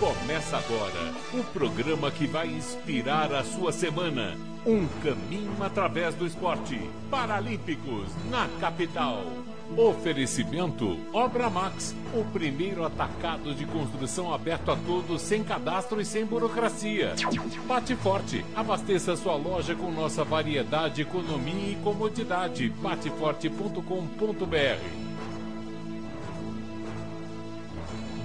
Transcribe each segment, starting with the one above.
Começa agora o programa que vai inspirar a sua semana. Um caminho através do esporte. Paralímpicos na capital. Oferecimento Obra Max, o primeiro atacado de construção aberto a todos, sem cadastro e sem burocracia. Bate forte, abasteça sua loja com nossa variedade, economia e comodidade. Bateforte.com.br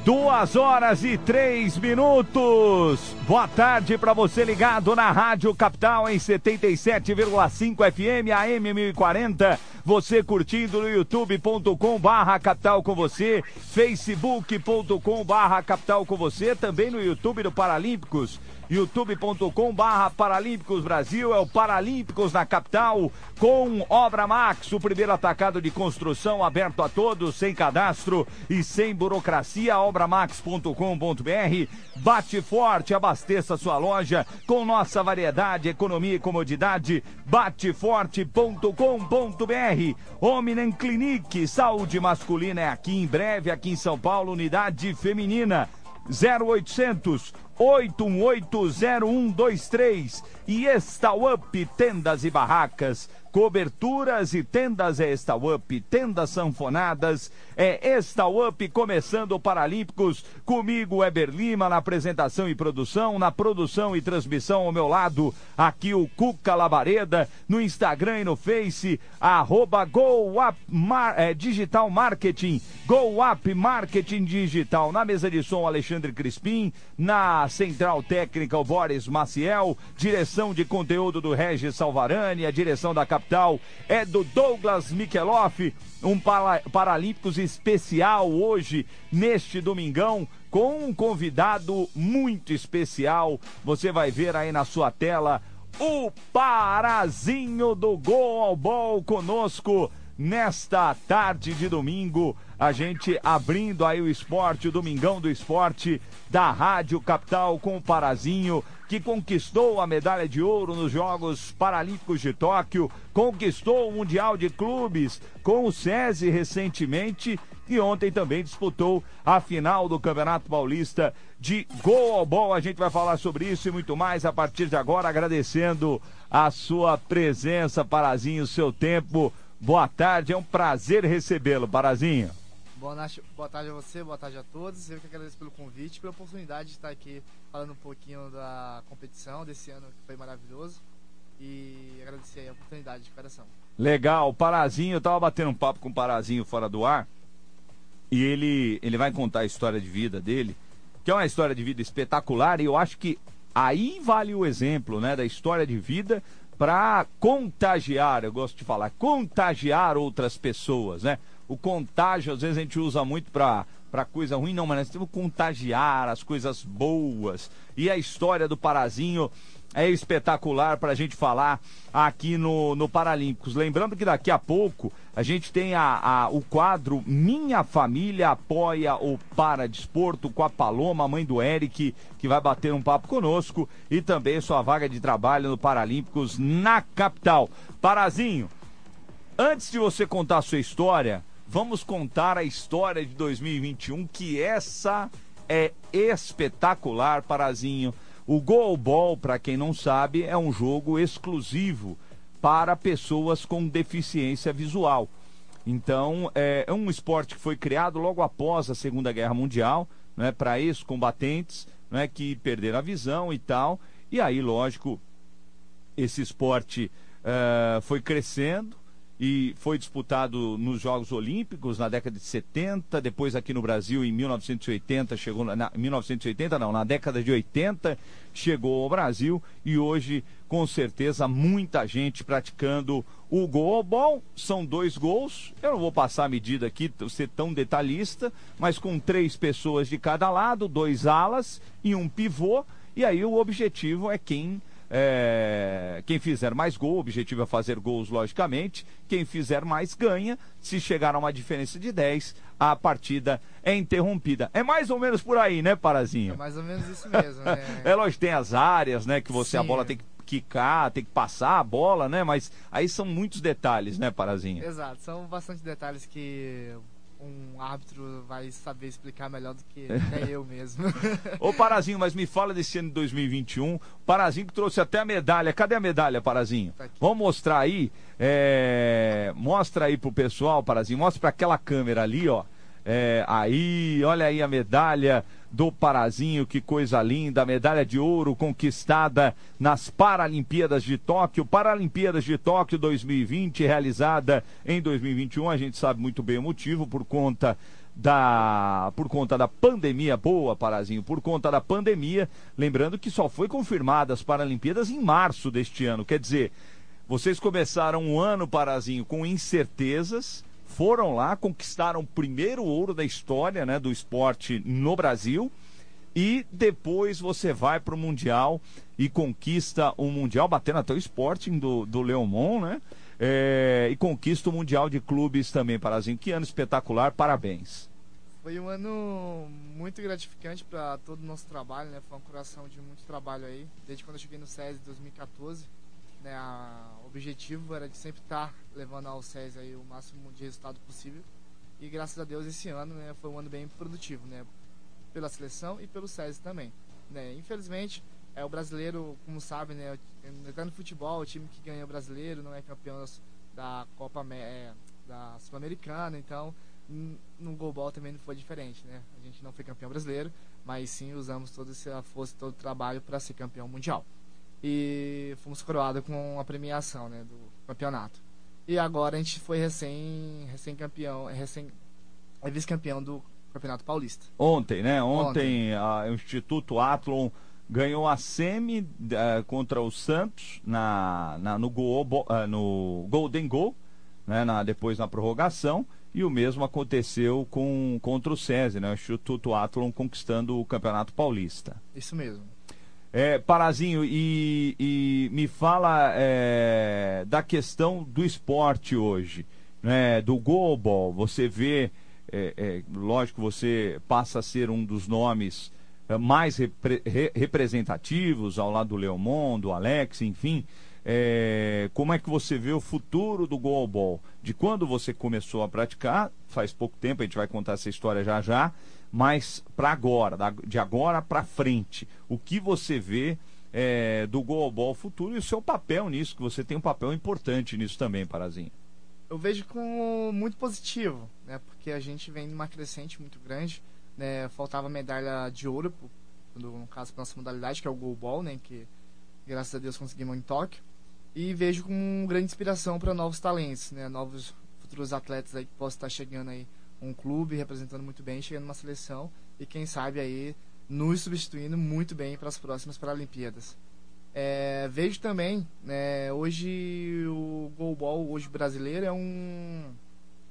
Duas horas e três minutos. Boa tarde para você ligado na Rádio Capital em 77,5 FM AM 1040. Você curtindo no youtube.com barra capital com você, facebook.com barra capital com você, também no YouTube do Paralímpicos youtube.com barra Paralímpicos Brasil, é o Paralímpicos na capital, com Obra Max, o primeiro atacado de construção aberto a todos, sem cadastro e sem burocracia, obramax.com.br, bate forte, abasteça sua loja com nossa variedade, economia e comodidade, bateforte.com.br, Hominem Clinique, saúde masculina é aqui em breve, aqui em São Paulo, unidade feminina, 0800 8180123 e Up Tendas e Barracas. Coberturas e tendas é Up, tendas sanfonadas é Up, começando Paralímpicos, comigo Eber Lima na apresentação e produção, na produção e transmissão ao meu lado, aqui o Cuca Labareda, no Instagram e no Face, arroba Go Up Mar, é, Digital Marketing, Go Up Marketing Digital, na mesa de som Alexandre Crispim, na central técnica o Boris Maciel, direção de conteúdo do Regis Salvarani, a direção da capital é do Douglas Mikeloff, um para, Paralímpicos especial hoje, neste domingão, com um convidado muito especial. Você vai ver aí na sua tela o Parazinho do Bol conosco nesta tarde de domingo. A gente abrindo aí o esporte, o Domingão do Esporte da Rádio Capital com o Parazinho que conquistou a medalha de ouro nos Jogos Paralímpicos de Tóquio, conquistou o Mundial de Clubes com o SESI recentemente e ontem também disputou a final do Campeonato Paulista de Gol ao. A gente vai falar sobre isso e muito mais a partir de agora, agradecendo a sua presença, Parazinho, seu tempo. Boa tarde, é um prazer recebê-lo, Parazinho. Boa, boa tarde a você, boa tarde a todos. Eu que agradeço pelo convite, pela oportunidade de estar aqui falando um pouquinho da competição desse ano que foi maravilhoso. E agradecer a oportunidade de coração. Legal, Parazinho, eu tava batendo um papo com o Parazinho fora do ar. E ele, ele vai contar a história de vida dele, que é uma história de vida espetacular, e eu acho que aí vale o exemplo, né, da história de vida para contagiar, eu gosto de falar, contagiar outras pessoas, né? o contágio, às vezes a gente usa muito para para coisa ruim, não, mas nós temos que contagiar as coisas boas. E a história do Parazinho é espetacular para a gente falar aqui no, no Paralímpicos. Lembrando que daqui a pouco a gente tem a, a, o quadro Minha Família Apoia o Paradesporto com a Paloma, mãe do Eric, que vai bater um papo conosco, e também sua vaga de trabalho no Paralímpicos na capital. Parazinho, antes de você contar a sua história, vamos contar a história de 2021, que essa é espetacular, Parazinho. O Goalball, para quem não sabe, é um jogo exclusivo para pessoas com deficiência visual. Então, é, é um esporte que foi criado logo após a Segunda Guerra Mundial, né, para ex-combatentes né, que perderam a visão e tal. E aí, lógico, esse esporte uh, foi crescendo, e foi disputado nos Jogos Olímpicos na década de 70, depois aqui no Brasil em 1980, chegou na 1980 não, na década de 80 chegou ao Brasil e hoje com certeza muita gente praticando o gol. Bom, são dois gols. Eu não vou passar a medida aqui, ser tão detalhista, mas com três pessoas de cada lado, dois alas e um pivô. E aí o objetivo é quem é, quem fizer mais gol, o objetivo é fazer gols, logicamente. Quem fizer mais ganha. Se chegar a uma diferença de 10, a partida é interrompida. É mais ou menos por aí, né, Parazinho? É mais ou menos isso mesmo, né? é lógico, tem as áreas, né, que você, Sim. a bola tem que quicar, tem que passar a bola, né? Mas aí são muitos detalhes, né, Parazinho? Exato, são bastante detalhes que um árbitro vai saber explicar melhor do que até eu mesmo. Ô Parazinho, mas me fala desse ano de 2021. Parazinho que trouxe até a medalha. Cadê a medalha, Parazinho? Tá Vamos mostrar aí. É... Mostra aí pro pessoal, Parazinho. Mostra para aquela câmera ali, ó. É, aí, olha aí a medalha do Parazinho, que coisa linda, medalha de ouro conquistada nas Paralimpíadas de Tóquio, Paralimpíadas de Tóquio 2020, realizada em 2021, a gente sabe muito bem o motivo, por conta da por conta da pandemia. Boa, Parazinho, por conta da pandemia, lembrando que só foi confirmada as Paralimpíadas em março deste ano, quer dizer, vocês começaram um ano, Parazinho, com incertezas, foram lá, conquistaram o primeiro ouro da história né, do esporte no Brasil. E depois você vai para o Mundial e conquista o Mundial, batendo até o Sporting do, do Leomon, né? É, e conquista o Mundial de Clubes também, Parazinho. Que ano espetacular, parabéns. Foi um ano muito gratificante para todo o nosso trabalho, né? Foi uma coração de muito trabalho aí, desde quando eu cheguei no SES em 2014 né, o objetivo era de sempre estar levando ao SES aí o máximo de resultado possível. E graças a Deus esse ano né, foi um ano bem produtivo, né, pela seleção e pelo SES também. Né. Infelizmente, é, o brasileiro, como sabe, né, no futebol, o time que ganha o brasileiro não é campeão da Copa é, da Sul-Americana, então no goalball também não foi diferente, né? A gente não foi campeão brasileiro, mas sim usamos toda essa força, todo o trabalho para ser campeão mundial e fomos coroados com a premiação né, do campeonato. E agora a gente foi recém, recém campeão, recém é vice-campeão do Campeonato Paulista. Ontem, né? Ontem, Ontem. A, o Instituto Atlon ganhou a semi uh, contra o Santos na, na no, go, uh, no Golden Goal, né? Na, depois na prorrogação. E o mesmo aconteceu com, contra o SESI, né? O Instituto Atlon conquistando o Campeonato Paulista. Isso mesmo. É, Parazinho, e, e me fala é, da questão do esporte hoje, né? do goalball. Você vê, é, é, lógico, você passa a ser um dos nomes é, mais repre, re, representativos ao lado do Leomon, do Alex, enfim. É, como é que você vê o futuro do goalball? De quando você começou a praticar, faz pouco tempo, a gente vai contar essa história já já mas para agora, de agora para frente, o que você vê é, do goalball futuro e o seu papel nisso, que você tem um papel importante nisso também, Parazinho? Eu vejo como muito positivo, né? Porque a gente vem numa crescente muito grande, né? Faltava medalha de ouro, no caso para nossa modalidade, que é o goalball, né? Que graças a Deus conseguimos em Tóquio. E vejo como grande inspiração para novos talentos, né? Novos futuros atletas aí que possam estar chegando aí um clube representando muito bem, chegando numa seleção e quem sabe aí nos substituindo muito bem para as próximas Paralimpíadas. É, vejo também, né, hoje o goalball hoje brasileiro é um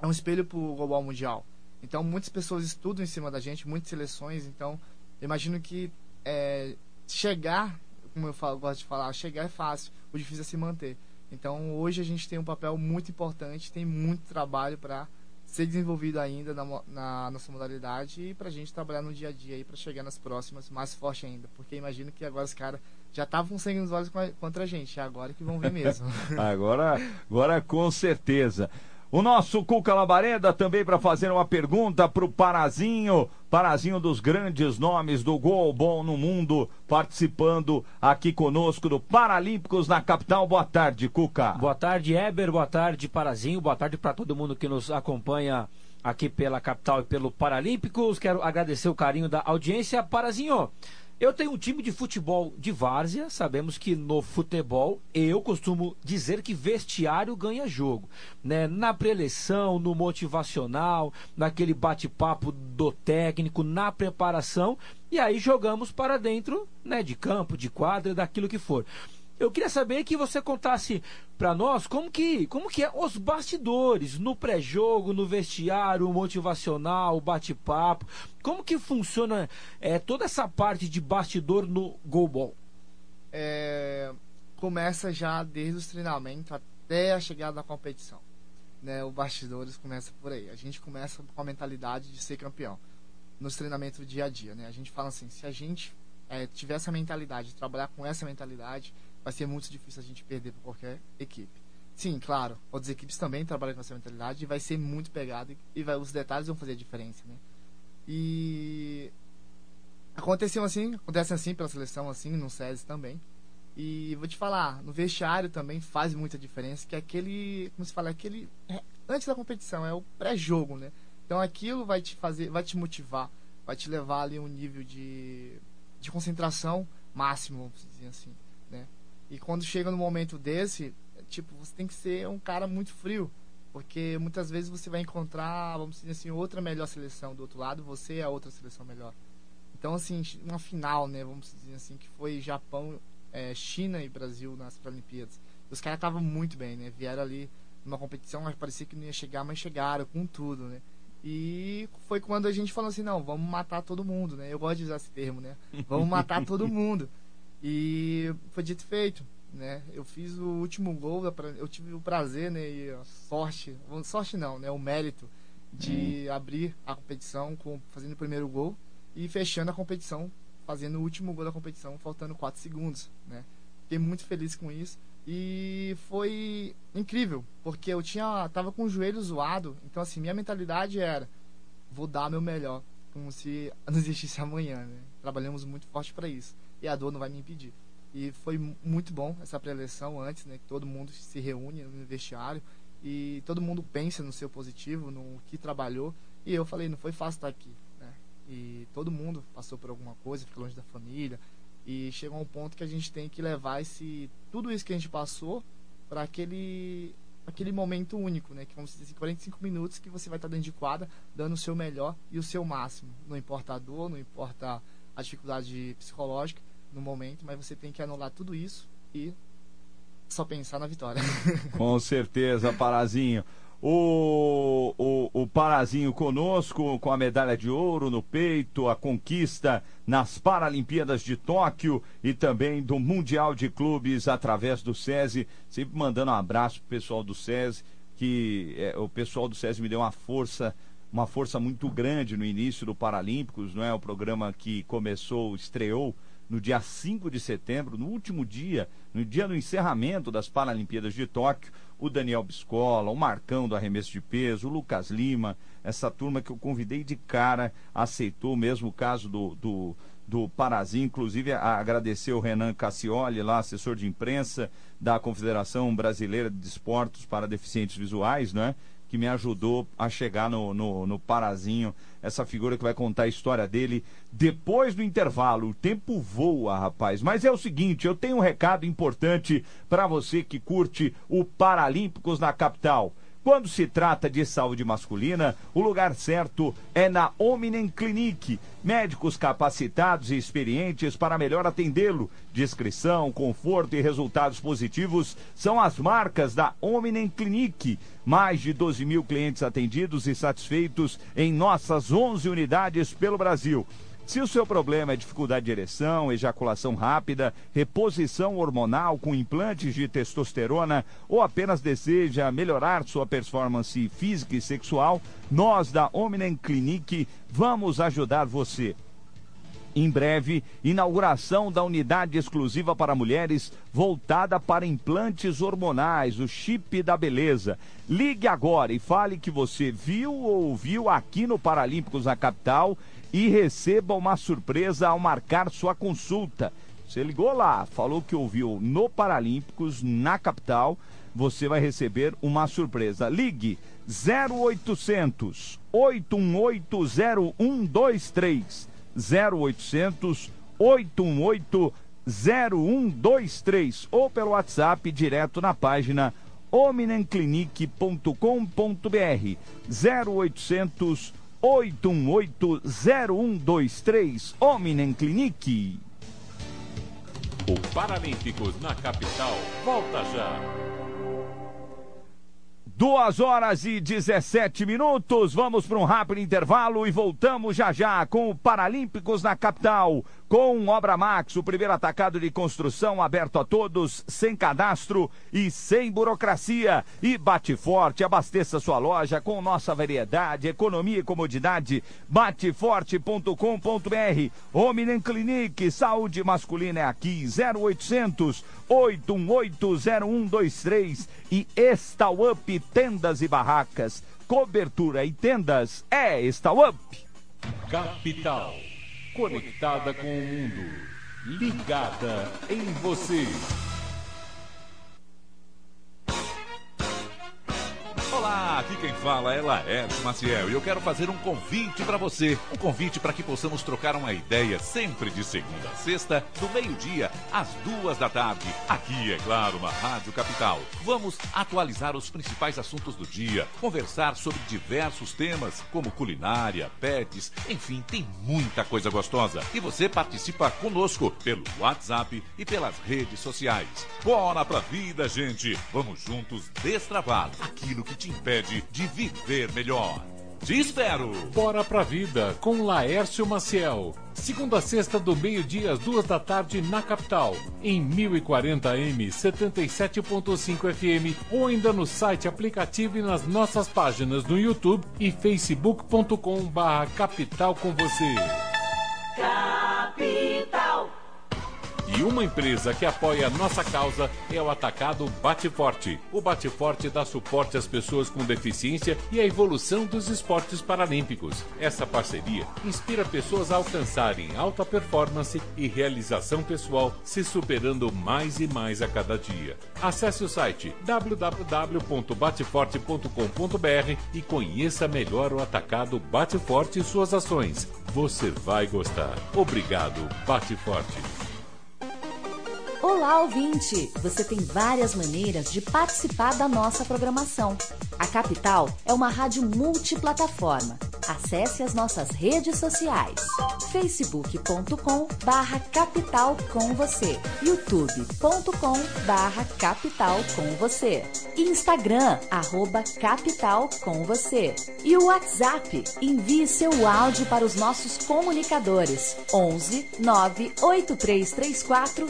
é um espelho para o goalball mundial. Então muitas pessoas estudam em cima da gente, muitas seleções. Então imagino que é, chegar, como eu falo, gosto de falar, chegar é fácil, o difícil é se manter. Então hoje a gente tem um papel muito importante, tem muito trabalho para ser desenvolvido ainda na, na nossa modalidade e para a gente trabalhar no dia a dia aí para chegar nas próximas mais forte ainda. Porque imagino que agora os caras já estavam sangue nos olhos contra a gente, é agora que vão ver mesmo. agora, agora com certeza. O nosso Cuca Labareda também para fazer uma pergunta para o Parazinho, Parazinho dos grandes nomes do gol bom no mundo, participando aqui conosco do Paralímpicos na capital. Boa tarde, Cuca. Boa tarde, Eber. Boa tarde, Parazinho. Boa tarde para todo mundo que nos acompanha aqui pela capital e pelo Paralímpicos. Quero agradecer o carinho da audiência. Parazinho, eu tenho um time de futebol de várzea, sabemos que no futebol eu costumo dizer que vestiário ganha jogo, né? Na preleção, no motivacional, naquele bate-papo do técnico, na preparação, e aí jogamos para dentro, né, de campo, de quadra, daquilo que for. Eu queria saber que você contasse para nós como que, como que é os bastidores no pré-jogo, no vestiário, motivacional, bate-papo. Como que funciona é, toda essa parte de bastidor no goalball? É, começa já desde os treinamentos até a chegada da competição. Né, o bastidores começa por aí. A gente começa com a mentalidade de ser campeão nos treinamentos do dia a dia. Né? A gente fala assim, se a gente é, tiver essa mentalidade, trabalhar com essa mentalidade, vai ser muito difícil a gente perder para qualquer equipe. Sim, claro. Outras equipes também trabalham com essa mentalidade e vai ser muito pegado e vai, os detalhes vão fazer a diferença, né? E aconteceu assim, acontece assim pela seleção, assim, no SESI também. E vou te falar, no vestiário também faz muita diferença, que é aquele, como se fala, aquele é, antes da competição, é o pré-jogo, né? Então aquilo vai te fazer, vai te motivar, vai te levar ali um nível de, de concentração máximo, vamos dizer assim, né? E quando chega no momento desse, tipo, você tem que ser um cara muito frio, porque muitas vezes você vai encontrar, vamos dizer assim, outra melhor seleção do outro lado, você é a outra seleção melhor. Então, assim, uma final, né, vamos dizer assim, que foi Japão é, China e Brasil nas Paralimpíadas. Os caras estavam muito bem, né? Vieram ali numa competição, parecia que não ia chegar, mas chegaram com tudo, né? E foi quando a gente falou assim, não, vamos matar todo mundo, né? Eu gosto de usar esse termo, né? Vamos matar todo mundo. E foi dito e feito, né? Eu fiz o último gol, eu tive o prazer, né? E a sorte, sorte não, né? O mérito de abrir a competição com, fazendo o primeiro gol e fechando a competição fazendo o último gol da competição, faltando 4 segundos, né? Fiquei muito feliz com isso e foi incrível, porque eu tinha tava com o joelho zoado, então assim, minha mentalidade era vou dar meu melhor, como se não existisse amanhã, né? Trabalhamos muito forte para isso e a dor não vai me impedir. E foi muito bom essa preleção antes, né? Que todo mundo se reúne no vestiário e todo mundo pensa no seu positivo, no que trabalhou. E eu falei, não foi fácil estar aqui e todo mundo passou por alguma coisa, fica longe da família e chega a um ponto que a gente tem que levar esse tudo isso que a gente passou para aquele aquele momento único, né? Que vamos dizer assim, 45 minutos que você vai estar dentro de quadra, dando o seu melhor e o seu máximo. Não importa a dor, não importa a dificuldade psicológica no momento, mas você tem que anular tudo isso e só pensar na vitória. Com certeza, Parazinho o, o, o Parazinho conosco, com a medalha de ouro no peito, a conquista nas Paralimpíadas de Tóquio e também do Mundial de Clubes através do SESI. Sempre mandando um abraço pro pessoal do SESI, que é, o pessoal do SESI me deu uma força uma força muito grande no início do Paralímpicos, não é? O programa que começou, estreou no dia 5 de setembro, no último dia, no dia do encerramento das Paralimpíadas de Tóquio, o Daniel Biscola, o Marcão do arremesso de peso, o Lucas Lima, essa turma que eu convidei de cara, aceitou mesmo o caso do, do, do Parazinho, inclusive agradecer o Renan Cassioli, lá, assessor de imprensa da Confederação Brasileira de Esportes para Deficientes Visuais, né? Que me ajudou a chegar no, no, no, Parazinho, essa figura que vai contar a história dele depois do intervalo. O tempo voa, rapaz. Mas é o seguinte, eu tenho um recado importante para você que curte o Paralímpicos na capital. Quando se trata de saúde masculina, o lugar certo é na Omnem Clinic. Médicos capacitados e experientes para melhor atendê-lo. Discrição, conforto e resultados positivos são as marcas da Omnem Clinic. Mais de 12 mil clientes atendidos e satisfeitos em nossas 11 unidades pelo Brasil. Se o seu problema é dificuldade de ereção, ejaculação rápida, reposição hormonal com implantes de testosterona ou apenas deseja melhorar sua performance física e sexual, nós da Omnen Clinic vamos ajudar você. Em breve, inauguração da unidade exclusiva para mulheres voltada para implantes hormonais, o chip da beleza. Ligue agora e fale que você viu ou ouviu aqui no Paralímpicos na capital e receba uma surpresa ao marcar sua consulta. Você ligou lá, falou que ouviu no Paralímpicos, na capital, você vai receber uma surpresa. Ligue 0800 818 0123 0800 818 0123 ou pelo WhatsApp direto na página omnenclinic.com.br 0800 8180123 Omnem Clinique. O Paralímpicos na capital volta já. Duas horas e 17 minutos. Vamos para um rápido intervalo e voltamos já já com o Paralímpicos na capital. Com Obra Max, o primeiro atacado de construção aberto a todos, sem cadastro e sem burocracia. E bate forte, abasteça sua loja com nossa variedade, economia e comodidade. Bateforte.com.br. Ominem Clinic, saúde masculina é aqui, 0800 8180123 e Up Tendas e Barracas. Cobertura e tendas é Up. Capital. Conectada com o mundo. Ligada em você. Olá, aqui quem fala é Laércio Maciel e eu quero fazer um convite para você. Um convite para que possamos trocar uma ideia sempre de segunda a sexta, do meio-dia às duas da tarde. Aqui, é claro, uma Rádio Capital. Vamos atualizar os principais assuntos do dia, conversar sobre diversos temas, como culinária, pets, enfim, tem muita coisa gostosa. E você participa conosco pelo WhatsApp e pelas redes sociais. Bora pra vida, gente! Vamos juntos destravar aquilo que te impede de viver melhor. Te espero! Bora pra vida com Laércio Maciel. Segunda a sexta do meio-dia às duas da tarde na capital. Em 1040m, 77.5 FM ou ainda no site aplicativo e nas nossas páginas no YouTube e facebook.com barra capital com você. Capital! E uma empresa que apoia a nossa causa é o Atacado Bate Forte. O Bate Forte dá suporte às pessoas com deficiência e à evolução dos esportes paralímpicos. Essa parceria inspira pessoas a alcançarem alta performance e realização pessoal, se superando mais e mais a cada dia. Acesse o site www.bateforte.com.br e conheça melhor o Atacado Bate Forte e suas ações. Você vai gostar. Obrigado, Bate Forte. Olá, ouvinte! Você tem várias maneiras de participar da nossa programação. A Capital é uma rádio multiplataforma. Acesse as nossas redes sociais. facebook.com barra capital com você. youtube.com barra capital com você. Instagram, arroba capital com você. E o WhatsApp. Envie seu áudio para os nossos comunicadores. 11 98334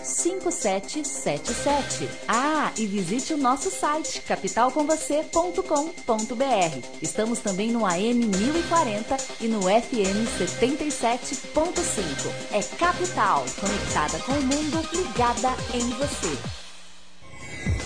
5777. Ah, e visite o nosso site capitalcomvocê.com.br. Estamos também no AM 1040 e no FM 77.5. É Capital, conectada com o mundo, ligada em você.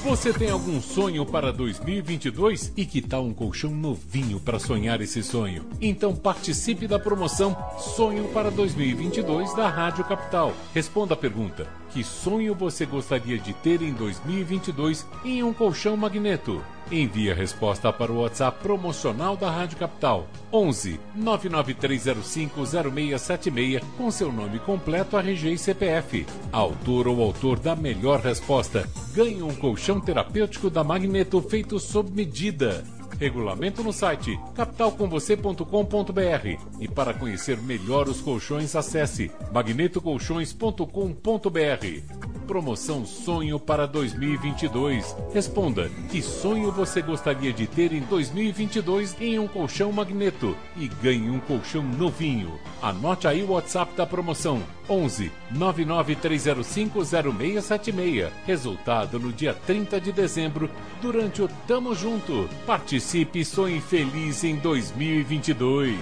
Você tem algum sonho para 2022? E que tal um colchão novinho para sonhar esse sonho? Então participe da promoção Sonho para 2022 da Rádio Capital. Responda a pergunta: que sonho você gostaria de ter em 2022 em um colchão magneto? Envie a resposta para o WhatsApp promocional da Rádio Capital 11 99305 0676 com seu nome completo, RG e CPF. Autor ou autor da melhor resposta ganhe um colchão terapêutico da Magneto feito sob medida. Regulamento no site capitalcomvocê.com.br e para conhecer melhor os colchões acesse magnetocolchões.com.br. Promoção Sonho para 2022. Responda: que sonho você gostaria de ter em 2022 em um colchão magneto e ganhe um colchão novinho. Anote aí o WhatsApp da promoção: 11 99305 0676. Resultado no dia 30 de dezembro, durante o Tamo Junto. Participe e sonhe feliz em 2022.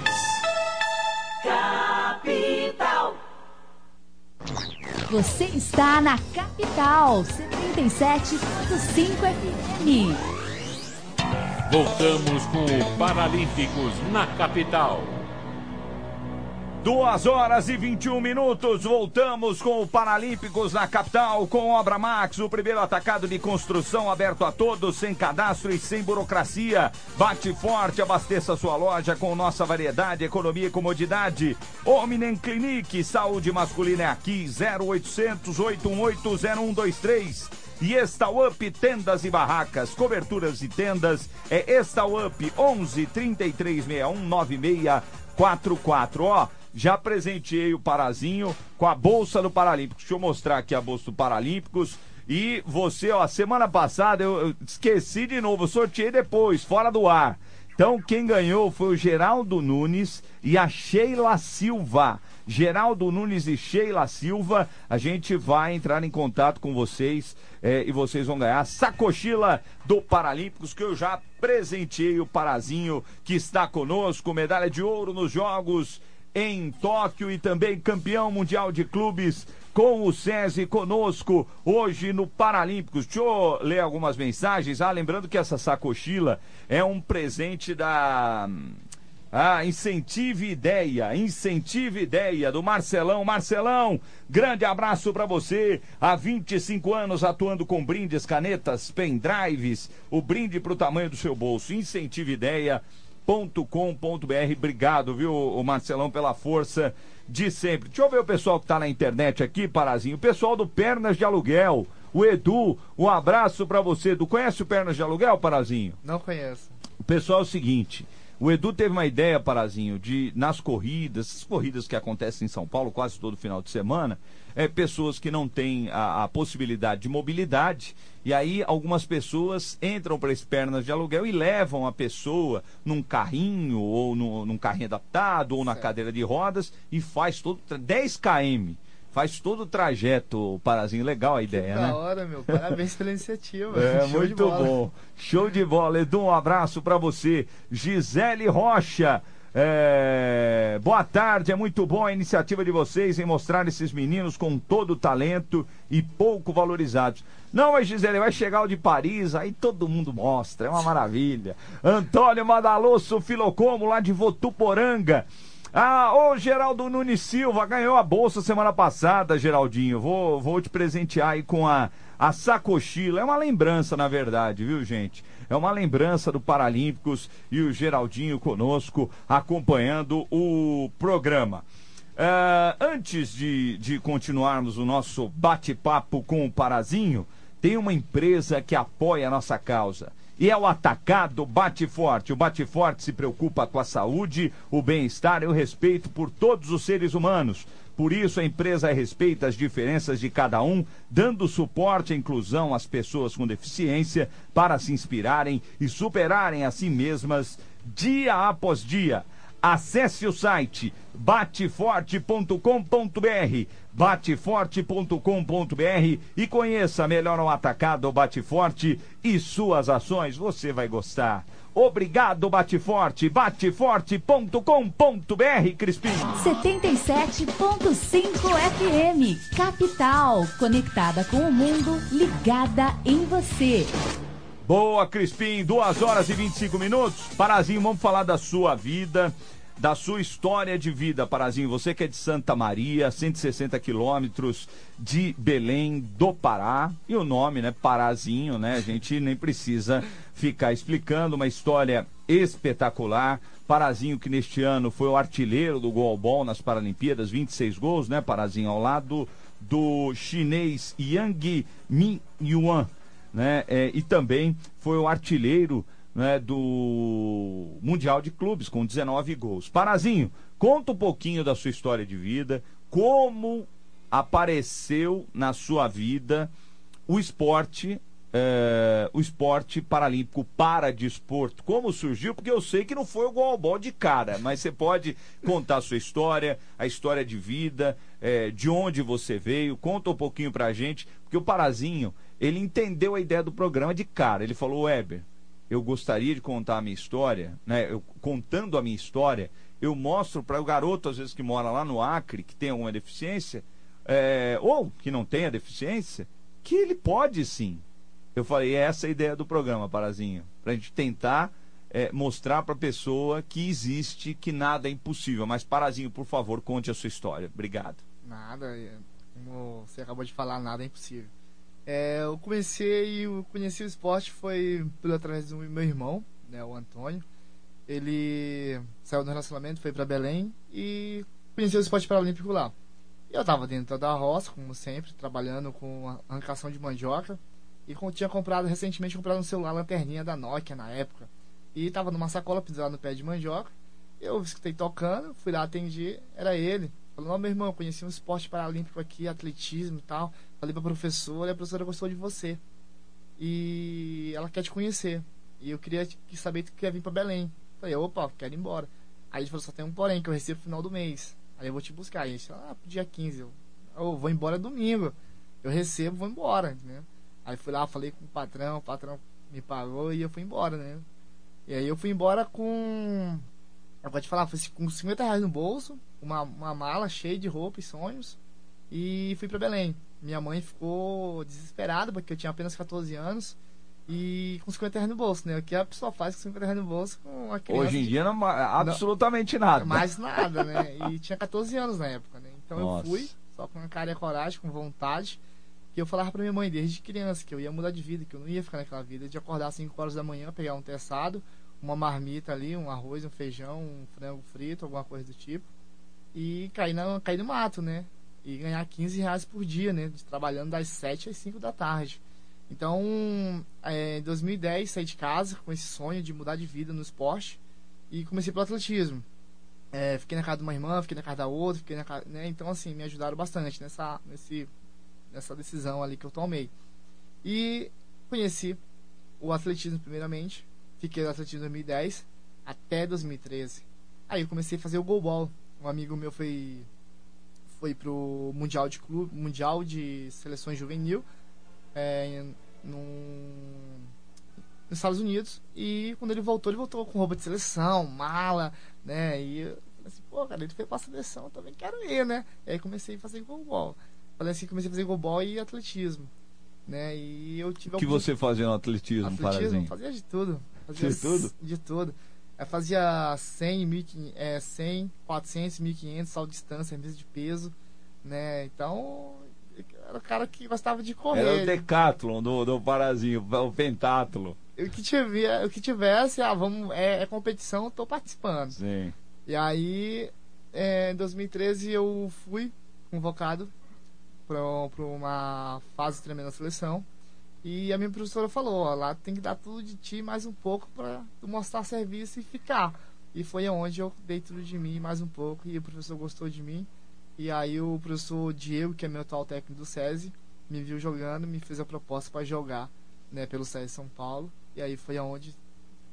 Capital. Você está na Capital 77.5 FM. Voltamos com o Paralímpicos na Capital. Duas horas e 21 minutos, voltamos com o Paralímpicos na capital, com Obra Max, o primeiro atacado de construção aberto a todos, sem cadastro e sem burocracia. Bate forte, abasteça sua loja com nossa variedade, economia e comodidade. Omnem Clinic, saúde masculina é aqui, 0800 818 0123. E Up Tendas e Barracas, coberturas e tendas é Up 11 3361 9644. Ó, já presenteei o Parazinho com a bolsa do Paralímpicos. Deixa eu mostrar aqui a bolsa do Paralímpicos. E você, ó, semana passada eu, eu esqueci de novo, sorteei depois, fora do ar. Então, quem ganhou foi o Geraldo Nunes e a Sheila Silva. Geraldo Nunes e Sheila Silva, a gente vai entrar em contato com vocês é, e vocês vão ganhar a sacochila do Paralímpicos, que eu já presenteei o Parazinho, que está conosco, medalha de ouro nos Jogos em Tóquio e também campeão mundial de clubes com o SESI conosco hoje no Paralímpicos. Deixa eu ler algumas mensagens. Ah, lembrando que essa sacochila é um presente da. Ah, Incentive Ideia, Incentive Ideia do Marcelão. Marcelão, grande abraço para você. Há 25 anos atuando com brindes, canetas, pendrives, o brinde para o tamanho do seu bolso. Incentive Ideia com.br Obrigado, viu, o Marcelão, pela força de sempre. Deixa eu ver o pessoal que tá na internet aqui, Parazinho. O pessoal do Pernas de Aluguel. O Edu, um abraço para você. Edu, conhece o Pernas de Aluguel, Parazinho? Não conheço. O pessoal é o seguinte. O Edu teve uma ideia, Parazinho, de nas corridas, essas corridas que acontecem em São Paulo quase todo final de semana, é, pessoas que não têm a, a possibilidade de mobilidade e aí algumas pessoas entram para as pernas de aluguel e levam a pessoa num carrinho ou no, num carrinho adaptado ou na certo. cadeira de rodas e faz todo 10 km. Faz todo o trajeto, Parazinho. Legal a ideia, que né? Da hora, meu. Parabéns pela iniciativa. É, Show muito bom. Show de bola. Edu, um abraço para você. Gisele Rocha. É... Boa tarde, é muito bom a iniciativa de vocês em mostrar esses meninos com todo o talento e pouco valorizados. Não, mas Gisele, vai chegar o de Paris, aí todo mundo mostra, é uma maravilha. Antônio Madalosso Filocomo, lá de Votuporanga. Ah, ô Geraldo Nunes Silva, ganhou a bolsa semana passada, Geraldinho. Vou, vou te presentear aí com a, a sacochila. É uma lembrança, na verdade, viu, gente? É uma lembrança do Paralímpicos e o Geraldinho conosco acompanhando o programa. Uh, antes de, de continuarmos o nosso bate-papo com o Parazinho, tem uma empresa que apoia a nossa causa. E é o Atacado Bate Forte. O Bate Forte se preocupa com a saúde, o bem-estar e o respeito por todos os seres humanos. Por isso, a empresa respeita as diferenças de cada um, dando suporte à inclusão às pessoas com deficiência para se inspirarem e superarem a si mesmas dia após dia. Acesse o site bateforte.com.br bateforte.com.br e conheça melhor o atacado Bateforte e suas ações. Você vai gostar. Obrigado, Bateforte. Bateforte.com.br, Crispim. 77.5 FM, capital. Conectada com o mundo, ligada em você. Boa, Crispim. 2 horas e 25 minutos. Parazinho, vamos falar da sua vida da sua história de vida, Parazinho. Você que é de Santa Maria, 160 quilômetros de Belém do Pará. E o nome, né? Parazinho, né? A gente nem precisa ficar explicando uma história espetacular. Parazinho que neste ano foi o artilheiro do Golbol nas Paralimpíadas, 26 gols, né, Parazinho? Ao lado do chinês Yang Min Yuan, né? É, e também foi o artilheiro né, do Mundial de Clubes, com 19 gols. Parazinho, conta um pouquinho da sua história de vida, como apareceu na sua vida o esporte, é, o esporte paralímpico para desporto. Como surgiu? Porque eu sei que não foi o golbol de cara, mas você pode contar a sua história, a história de vida, é, de onde você veio, conta um pouquinho pra gente, porque o Parazinho, ele entendeu a ideia do programa de cara. Ele falou, Weber, eu gostaria de contar a minha história, né? Eu, contando a minha história, eu mostro para o garoto, às vezes, que mora lá no Acre, que tem alguma deficiência, é, ou que não tenha deficiência, que ele pode sim. Eu falei, é essa a ideia do programa, Parazinho. Para a gente tentar é, mostrar para a pessoa que existe, que nada é impossível. Mas, Parazinho, por favor, conte a sua história. Obrigado. Nada, é, como você acabou de falar, nada é impossível. É, eu comecei, eu conheci o esporte foi pelo através do meu irmão, né, o Antônio. Ele saiu do relacionamento, foi para Belém e conheceu o esporte paralímpico lá. Eu estava dentro da roça, como sempre, trabalhando com arrancação de mandioca. E tinha comprado, recentemente comprado um celular lanterninha da Nokia na época. E estava numa sacola pisada no pé de mandioca. Eu escutei tocando, fui lá, atendi, era ele. Falou, não, meu irmão, conheci um esporte paralímpico aqui, atletismo e tal falei pra professora, e a professora gostou de você. E ela quer te conhecer. E eu queria que saber que quer vir pra Belém. Falei, opa, quero ir embora. Aí ele falou, só tem um porém, que eu recebo no final do mês. Aí eu vou te buscar. Aí a gente, ah, dia 15. Eu, vou embora domingo. Eu recebo, vou embora, né? Aí fui lá, falei com o patrão, o patrão me pagou e eu fui embora, né? E aí eu fui embora com. Eu vou te falar, fui com 50 reais no bolso, uma, uma mala cheia de roupa e sonhos. E fui para Belém. Minha mãe ficou desesperada porque eu tinha apenas 14 anos e com 50 reais no bolso, né? O que a pessoa faz com 50 reais no bolso com uma criança? Hoje em dia não absolutamente não, nada. Mais nada, né? E tinha 14 anos na época, né? Então Nossa. eu fui, só com a cara e a coragem, com vontade. E eu falava pra minha mãe desde criança que eu ia mudar de vida, que eu não ia ficar naquela vida, de acordar às 5 horas da manhã, pegar um teçado, uma marmita ali, um arroz, um feijão, um frango frito, alguma coisa do tipo, e cair, na, cair no mato, né? E ganhar 15 reais por dia, né? Trabalhando das 7 às 5 da tarde. Então, é, em 2010, saí de casa com esse sonho de mudar de vida no esporte e comecei pelo atletismo. É, fiquei na casa de uma irmã, fiquei na casa da outra, fiquei na casa, né? Então, assim, me ajudaram bastante nessa, nesse, nessa decisão ali que eu tomei. E conheci o atletismo primeiramente, fiquei no atletismo em 2010 até 2013. Aí eu comecei a fazer o goalball. Um amigo meu foi foi pro mundial de clube, mundial de seleções juvenil é, num, nos Estados Unidos. E quando ele voltou, ele voltou com roupa de seleção, mala, né? E eu falei assim, pô, cara, ele foi pra seleção, também quero ir, né? E aí comecei a fazer golbol. Falei assim, comecei a fazer golbol e atletismo. Né? E eu tive O que algum... você fazia no atletismo, atletismo fazia de tudo. Fazia de tudo? De tudo. Eu fazia 100, 1500, é, 100, 400, 1500, salto de distância, mesa de peso, né? Então, era o cara que gostava de correr. Era o decathlon do, do Parazinho, o pentátulo. O que, tiver, o que tivesse, ah, vamos, é, é competição, tô participando. Sim. E aí, é, em 2013, eu fui convocado para uma fase tremenda da seleção. E a minha professora falou, ó, lá tem que dar tudo de ti mais um pouco para mostrar serviço e ficar. E foi onde eu dei tudo de mim mais um pouco e o professor gostou de mim. E aí o professor Diego, que é meu atual técnico do SESI, me viu jogando, me fez a proposta para jogar, né, pelo SESI São Paulo. E aí foi aonde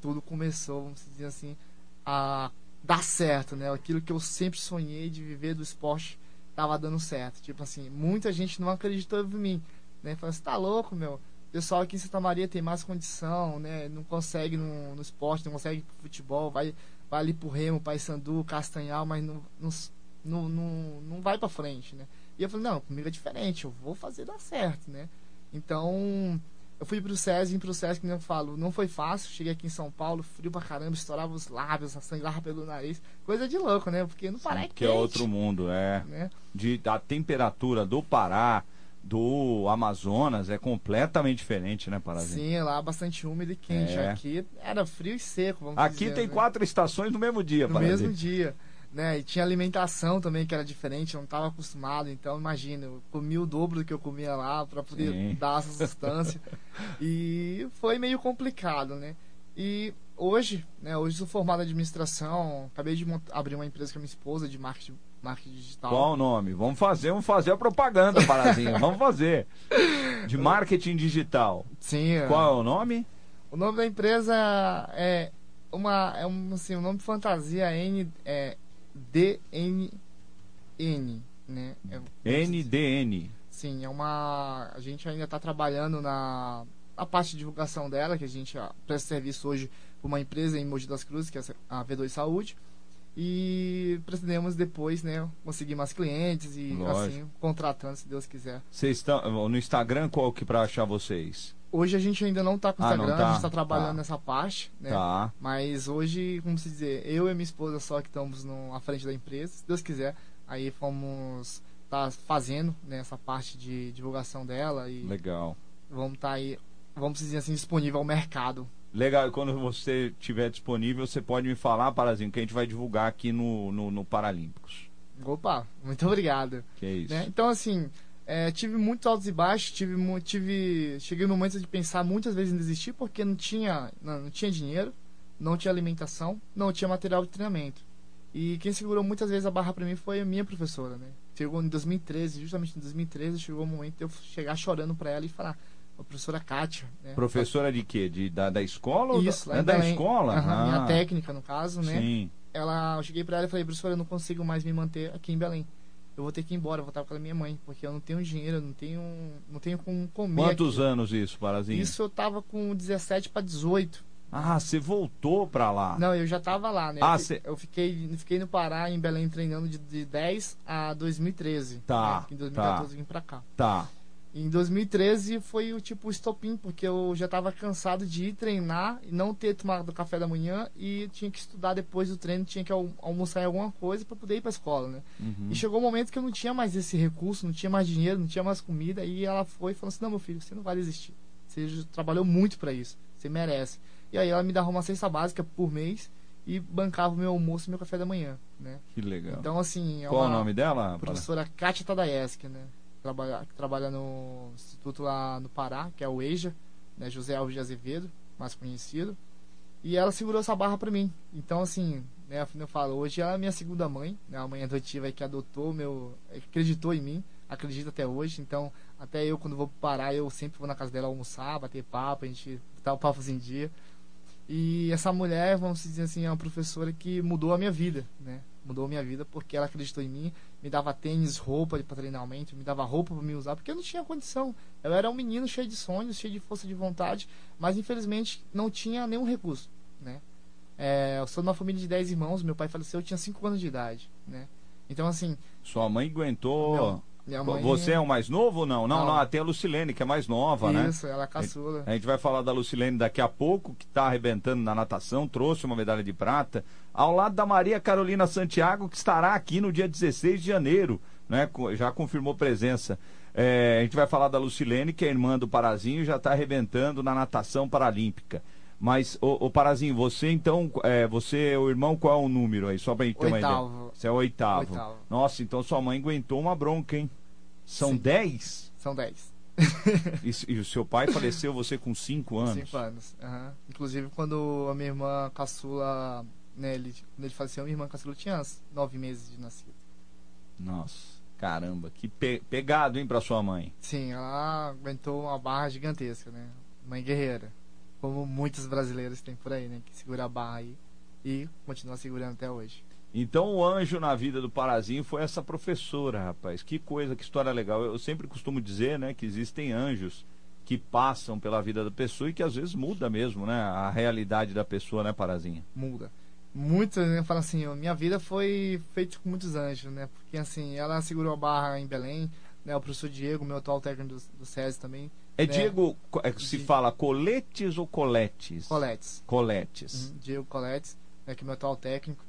tudo começou, vamos dizer assim, a dar certo, né? Aquilo que eu sempre sonhei de viver do esporte tava dando certo. Tipo assim, muita gente não acreditou em mim, né? Falando, você tá louco, meu? O pessoal aqui em Santa Maria tem mais condição, né? Não consegue no, no esporte, não consegue pro futebol, vai, vai ali pro Remo, Paysandu, Castanhal, mas não, não não, não, vai para frente, né? E eu falei, não, comigo é diferente, eu vou fazer dar certo, né? Então, eu fui pro SESI, pro SESI, que eu falo, não foi fácil, cheguei aqui em São Paulo, frio pra caramba, estourava os lábios, sangrava pelo nariz, coisa de louco, né? Porque no Pará é Que é outro mundo, é. Né? De, a temperatura do Pará, do Amazonas é completamente diferente, né, Parazinho? Sim, lá bastante úmido e quente. É. Aqui era frio e seco, vamos Aqui dizer, tem né? quatro estações no mesmo dia, No mesmo dia né? E tinha alimentação também que era diferente, eu não estava acostumado, então imagina, eu comi o dobro do que eu comia lá para poder Sim. dar essa substância. e foi meio complicado, né? E hoje, né, hoje sou formado em administração, acabei de abrir uma empresa com a minha esposa de marketing, marketing digital. Qual o nome? Vamos fazer, vamos fazer a propaganda, Parazinho, vamos fazer. De marketing digital. Sim. Qual é o nome? O nome da empresa é uma é um, assim, um nome de fantasia N é DNN, né? É, NDN. Sim, é uma. A gente ainda está trabalhando na, na parte de divulgação dela, que a gente presta serviço hoje para uma empresa em Mogi das Cruzes, que é a V2 Saúde. E pretendemos depois, né, conseguir mais clientes e Lógico. assim, contratando, se Deus quiser. Vocês estão no Instagram, qual que para achar vocês? Hoje a gente ainda não está com o ah, Instagram, tá. a gente está trabalhando tá. nessa parte, né? Tá. Mas hoje, como se dizer, eu e minha esposa só que estamos no, à frente da empresa, se Deus quiser, aí fomos tá fazendo né, essa parte de divulgação dela e legal. Vamos estar tá aí, vamos dizer assim, disponível ao mercado. Legal, quando você estiver disponível, você pode me falar, Parazinho, que a gente vai divulgar aqui no, no, no Paralímpicos. Opa, muito obrigado. Que é isso. Né? Então, assim, é, tive muitos altos e baixos, tive, tive, cheguei no momento de pensar muitas vezes em desistir porque não tinha, não, não tinha dinheiro, não tinha alimentação, não tinha material de treinamento. E quem segurou muitas vezes a barra para mim foi a minha professora, né? Chegou em 2013, justamente em 2013, chegou o momento de eu chegar chorando para ela e falar, a professora Kátia. Né? Professora de quê? De, da, da escola? Isso, ou da, é da Belém. escola? Aham, Ah, Minha técnica, no caso, né? Sim. Ela, eu cheguei para ela e falei, professora, eu não consigo mais me manter aqui em Belém. Eu vou ter que ir embora, com a minha mãe, porque eu não tenho dinheiro, eu não tenho, não tenho como comer. Quantos aqui. anos isso, Parazinho? Isso eu tava com 17 para 18. Ah, você voltou pra lá. Não, eu já tava lá, né? Ah, eu, cê- eu fiquei, fiquei no Pará, em Belém, treinando de, de 10 a 2013. Tá, né? Em 2014 eu vim pra cá. Tá. Em 2013 foi o tipo estopim, porque eu já estava cansado de ir treinar e não ter tomado café da manhã e tinha que estudar depois do treino, tinha que al- almoçar em alguma coisa para poder ir para escola, né? Uhum. E chegou um momento que eu não tinha mais esse recurso, não tinha mais dinheiro, não tinha mais comida e ela foi e falou assim: "Não, meu filho, você não vai desistir. Você trabalhou muito para isso, você merece". E aí ela me dava uma cesta básica por mês e bancava o meu almoço e meu café da manhã, né? Que legal. Então assim, é Qual uma o nome dela? professora Kátia Tadayeski, né? Trabalha, que trabalha no instituto lá no Pará, que é o EJA, né? José Alves de Azevedo, mais conhecido. E ela segurou essa barra pra mim. Então, assim, né, eu falo, hoje ela é minha segunda mãe, né? A mãe adotiva que adotou meu. acreditou em mim, acredita até hoje. Então, até eu, quando vou Pará, eu sempre vou na casa dela almoçar, bater papo, a gente botar o papo em dia. E essa mulher, vamos dizer assim, é uma professora que mudou a minha vida, né? Mudou minha vida porque ela acreditou em mim, me dava tênis, roupa para treinamento, me dava roupa para me usar, porque eu não tinha condição. Eu era um menino cheio de sonhos, cheio de força de vontade, mas infelizmente não tinha nenhum recurso, né? É, eu sou de uma família de 10 irmãos, meu pai faleceu, eu tinha 5 anos de idade, né? Então, assim, Sua mãe aguentou. Meu- mãe... Você é o mais novo ou não? Não, Não. não, até a Lucilene, que é mais nova, né? Isso, ela é caçula. A gente vai falar da Lucilene daqui a pouco, que está arrebentando na natação, trouxe uma medalha de prata, ao lado da Maria Carolina Santiago, que estará aqui no dia 16 de janeiro, né? Já confirmou presença. É, a gente vai falar da Lucilene, que é irmã do Parazinho, e já está arrebentando na natação paralímpica. Mas, ô, ô Parazinho, você então, é, você é o irmão, qual é o número aí? Só pra gente ter uma ideia. Oitavo. Você é o oitavo. Oitavo. Nossa, então sua mãe aguentou uma bronca, hein? São Sim. 10? São 10. E, e o seu pai faleceu você com 5 anos? Cinco anos. aham. Inclusive, quando a minha irmã caçula, né, ele, quando ele faleceu, minha irmã caçula tinha nove meses de nascido. Nossa, caramba, que pe- pegado, hein, pra sua mãe. Sim, ela aguentou uma barra gigantesca, né? Mãe guerreira. Como muitos brasileiros têm por aí, né? Que segura a barra aí e continua segurando até hoje. Então o anjo na vida do Parazinho foi essa professora, rapaz. Que coisa, que história legal. Eu sempre costumo dizer, né, que existem anjos que passam pela vida da pessoa e que às vezes muda mesmo, né, a realidade da pessoa, né, Parazinho? Muda. Muitos né, falam assim, minha vida foi feita com muitos anjos, né? Porque assim, ela segurou a barra em Belém, né? O professor Diego, meu atual técnico do, do SESI também, É Né? Diego, é se fala coletes ou coletes? Coletes. Coletes. Uhum, Diego Coletes, né, que é meu atual técnico.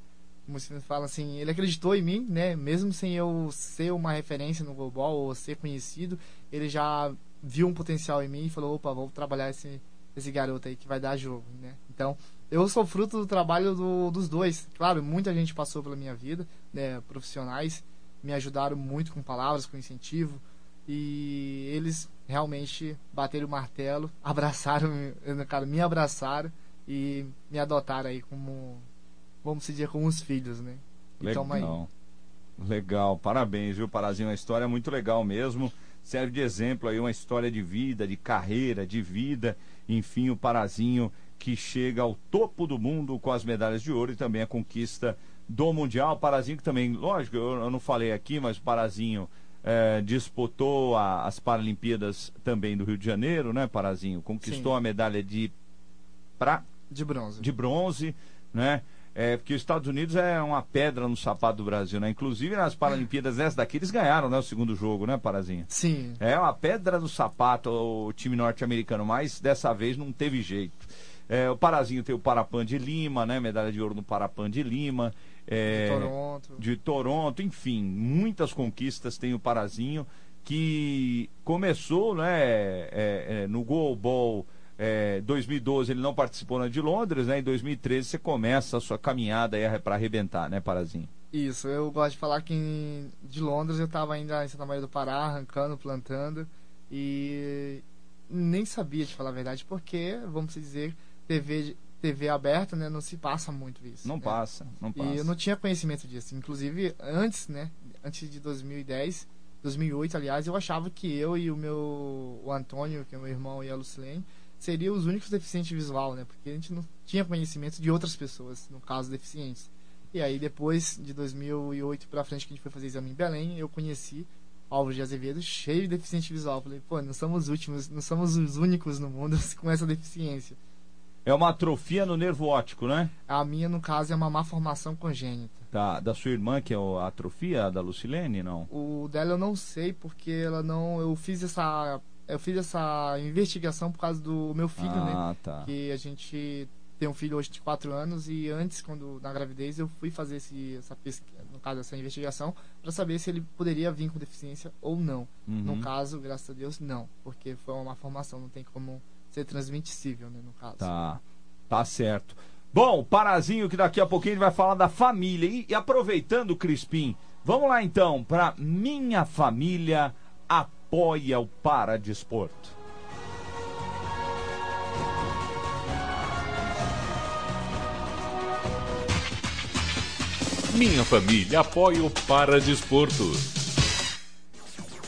Como você fala assim, ele acreditou em mim, né? Mesmo sem eu ser uma referência no global ou ser conhecido, ele já viu um potencial em mim e falou, opa, vou trabalhar esse, esse garoto aí que vai dar jogo, né? Então, eu sou fruto do trabalho do- dos dois. Claro, muita gente passou pela minha vida, né? Profissionais me ajudaram muito com palavras, com incentivo. E eles realmente bateram o martelo, abraçaram, cara, me abraçaram e me adotaram aí como, vamos dizer, como os filhos, né? Então, aí. Legal. Legal, parabéns, viu, Parazinho? Uma história muito legal mesmo. Serve de exemplo aí, uma história de vida, de carreira, de vida. Enfim, o Parazinho que chega ao topo do mundo com as medalhas de ouro e também a conquista do Mundial. Parazinho que também, lógico, eu, eu não falei aqui, mas o Parazinho eh, disputou a- as Paralimpíadas também do Rio de Janeiro, né, Parazinho? Conquistou Sim. a medalha de prata De bronze. de bronze, né? É, porque os Estados Unidos é uma pedra no sapato do Brasil, né? Inclusive nas Paralimpíadas dessa daqui eles ganharam, né? O segundo jogo, né, Parazinho? Sim, É uma pedra no sapato o time norte-americano, mas dessa vez não teve jeito. É, o Parazinho tem o Parapan de Lima, né? Medalha de ouro no Parapan de Lima. É, de Toronto. de Toronto, enfim, muitas conquistas tem o Parazinho, que começou né, é, é, no Goalball é, 2012, ele não participou na de Londres, né? Em 2013 você começa a sua caminhada aí para arrebentar, né, Parazinho? Isso, eu gosto de falar que em- de Londres eu estava ainda em Santa Maria do Pará, arrancando, plantando e nem sabia, de falar a verdade, porque, vamos dizer, TV, TV aberta, né, não se passa muito isso. Não né? passa, não passa. E eu não tinha conhecimento disso. Inclusive, antes, né, antes de 2010, 2008, aliás, eu achava que eu e o meu o Antônio, que é meu irmão, e a Lucilene, seriam os únicos deficientes visual, né? Porque a gente não tinha conhecimento de outras pessoas, no caso, deficientes. E aí, depois de 2008 pra frente, que a gente foi fazer exame em Belém, eu conheci Álvaro de Azevedo cheio de deficiente visual. Falei, pô, não somos os últimos, não somos os únicos no mundo com essa deficiência. É uma atrofia no nervo óptico, né? A minha, no caso, é uma má formação congênita. Tá, da sua irmã, que é a atrofia da Lucilene, não? O dela eu não sei, porque ela não. Eu fiz essa. Eu fiz essa investigação por causa do meu filho, né? ah, tá. Que a gente tem um filho hoje de 4 anos e antes, quando na gravidez, eu fui fazer esse, essa pesquisa, no caso, essa investigação, para saber se ele poderia vir com deficiência ou não. Uhum. No caso, graças a Deus, não, porque foi uma formação, não tem como ser transmissível, né, no caso. Tá, tá certo. Bom, Parazinho, que daqui a pouquinho ele vai falar da família. E, e aproveitando, Crispim, vamos lá então para Minha Família Apoia o Paradesporto. Minha família apoia o Paradesporto.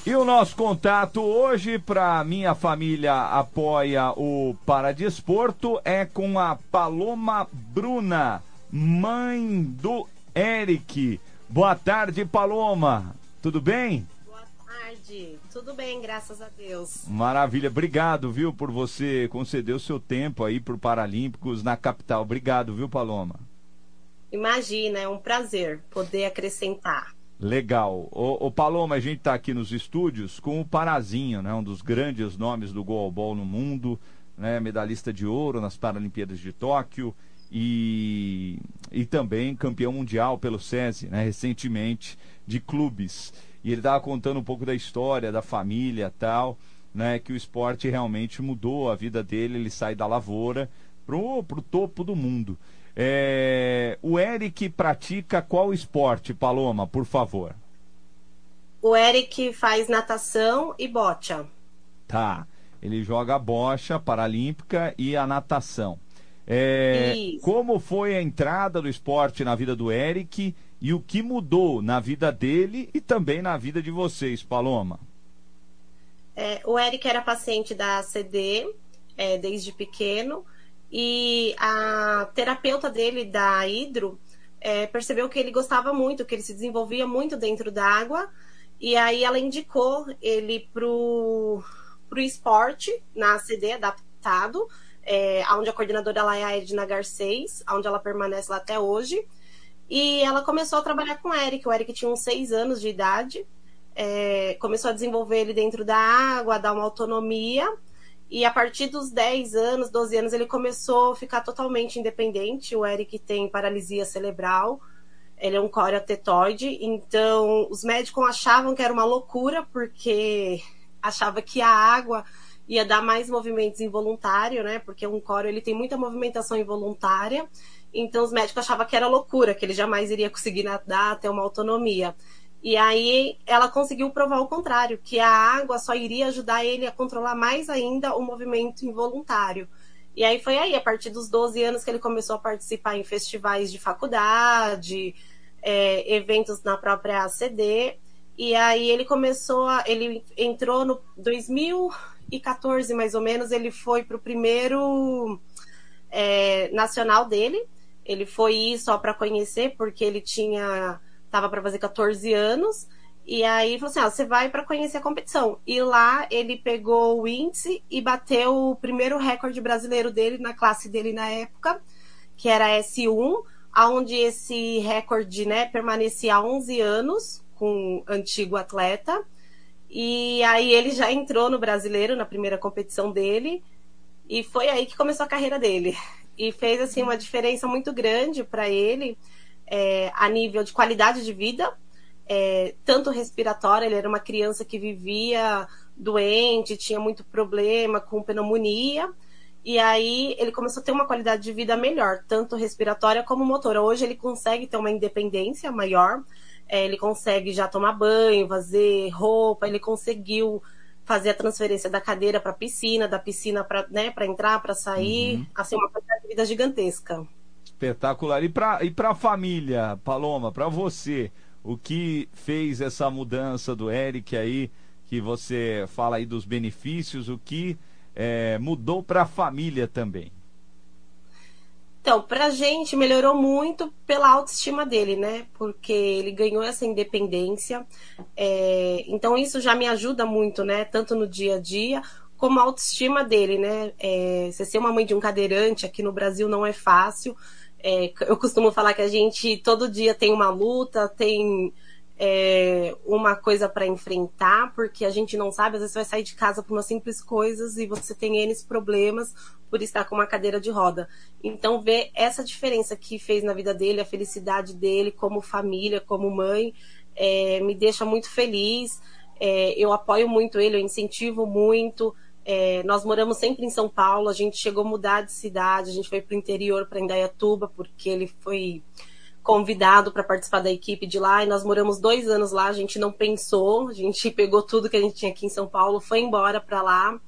E o nosso contato hoje para minha família apoia o Paradesporto é com a Paloma Bruna, mãe do Eric. Boa tarde, Paloma. Tudo bem? Boa tarde. Tudo bem, graças a Deus. Maravilha. Obrigado, viu, por você conceder o seu tempo aí para o Paralímpicos na capital. Obrigado, viu, Paloma? Imagina, é um prazer poder acrescentar. Legal. O, Paloma, a gente está aqui nos estúdios com o Parazinho, né? Um dos grandes nomes do goalball no mundo, né? Medalhista de ouro nas Paralimpíadas de Tóquio e, e também campeão mundial pelo SESI, né? Recentemente, de clubes. E ele estava contando um pouco da história, da família tal, né? Que o esporte realmente mudou a vida dele, ele sai da lavoura pro, pro topo do mundo. É, o Eric pratica qual esporte, Paloma, por favor? O Eric faz natação e bocha. Tá. Ele joga bocha paralímpica e a natação. É, como foi a entrada do esporte na vida do Eric e o que mudou na vida dele e também na vida de vocês, Paloma? É, o Eric era paciente da CD é, desde pequeno e a terapeuta dele da Hidro é, percebeu que ele gostava muito, que ele se desenvolvia muito dentro da água, e aí ela indicou ele pro, pro esporte na CD adaptado, é, onde a coordenadora lá é a Edna Garcês, onde ela permanece lá até hoje. E ela começou a trabalhar com o Eric. O Eric tinha uns seis anos de idade. É, começou a desenvolver ele dentro da água, dar uma autonomia. E a partir dos 10 anos, 12 anos, ele começou a ficar totalmente independente. O Eric tem paralisia cerebral, ele é um coreotetoide, então os médicos achavam que era uma loucura, porque achava que a água ia dar mais movimentos involuntários, né? Porque um córeo ele tem muita movimentação involuntária. Então os médicos achavam que era loucura, que ele jamais iria conseguir nadar, ter uma autonomia. E aí ela conseguiu provar o contrário, que a água só iria ajudar ele a controlar mais ainda o movimento involuntário. E aí foi aí, a partir dos 12 anos, que ele começou a participar em festivais de faculdade, é, eventos na própria ACD. E aí ele começou a. Ele entrou no 2014, mais ou menos, ele foi para o primeiro é, nacional dele. Ele foi ir só para conhecer, porque ele tinha tava para fazer 14 anos. E aí falou assim: ah, você vai para conhecer a competição. E lá ele pegou o índice e bateu o primeiro recorde brasileiro dele na classe dele na época, que era S1, onde esse recorde né, permanecia há 11 anos com o antigo atleta. E aí ele já entrou no brasileiro na primeira competição dele. E foi aí que começou a carreira dele. E fez assim uma diferença muito grande para ele é, a nível de qualidade de vida, é, tanto respiratória, ele era uma criança que vivia doente, tinha muito problema com pneumonia, e aí ele começou a ter uma qualidade de vida melhor, tanto respiratória como motora. Hoje ele consegue ter uma independência maior, é, ele consegue já tomar banho, fazer roupa, ele conseguiu fazer a transferência da cadeira para a piscina, da piscina para né, entrar, para sair, uhum. assim, uma qualidade vida gigantesca. Espetacular. E para e a família, Paloma, para você, o que fez essa mudança do Eric aí, que você fala aí dos benefícios, o que é, mudou para a família também? Então, pra gente melhorou muito pela autoestima dele, né? Porque ele ganhou essa independência. É... Então, isso já me ajuda muito, né? Tanto no dia a dia, como a autoestima dele, né? É... Você ser uma mãe de um cadeirante aqui no Brasil não é fácil. É... Eu costumo falar que a gente todo dia tem uma luta, tem é, uma coisa para enfrentar, porque a gente não sabe, às vezes você vai sair de casa por umas simples coisas e você tem N problemas por estar com uma cadeira de roda. Então, ver essa diferença que fez na vida dele, a felicidade dele como família, como mãe, é, me deixa muito feliz. É, eu apoio muito ele, eu incentivo muito. É, nós moramos sempre em São Paulo, a gente chegou a mudar de cidade, a gente foi para o interior, para Indaiatuba, porque ele foi convidado para participar da equipe de lá e nós moramos dois anos lá. A gente não pensou, a gente pegou tudo que a gente tinha aqui em São Paulo, foi embora para lá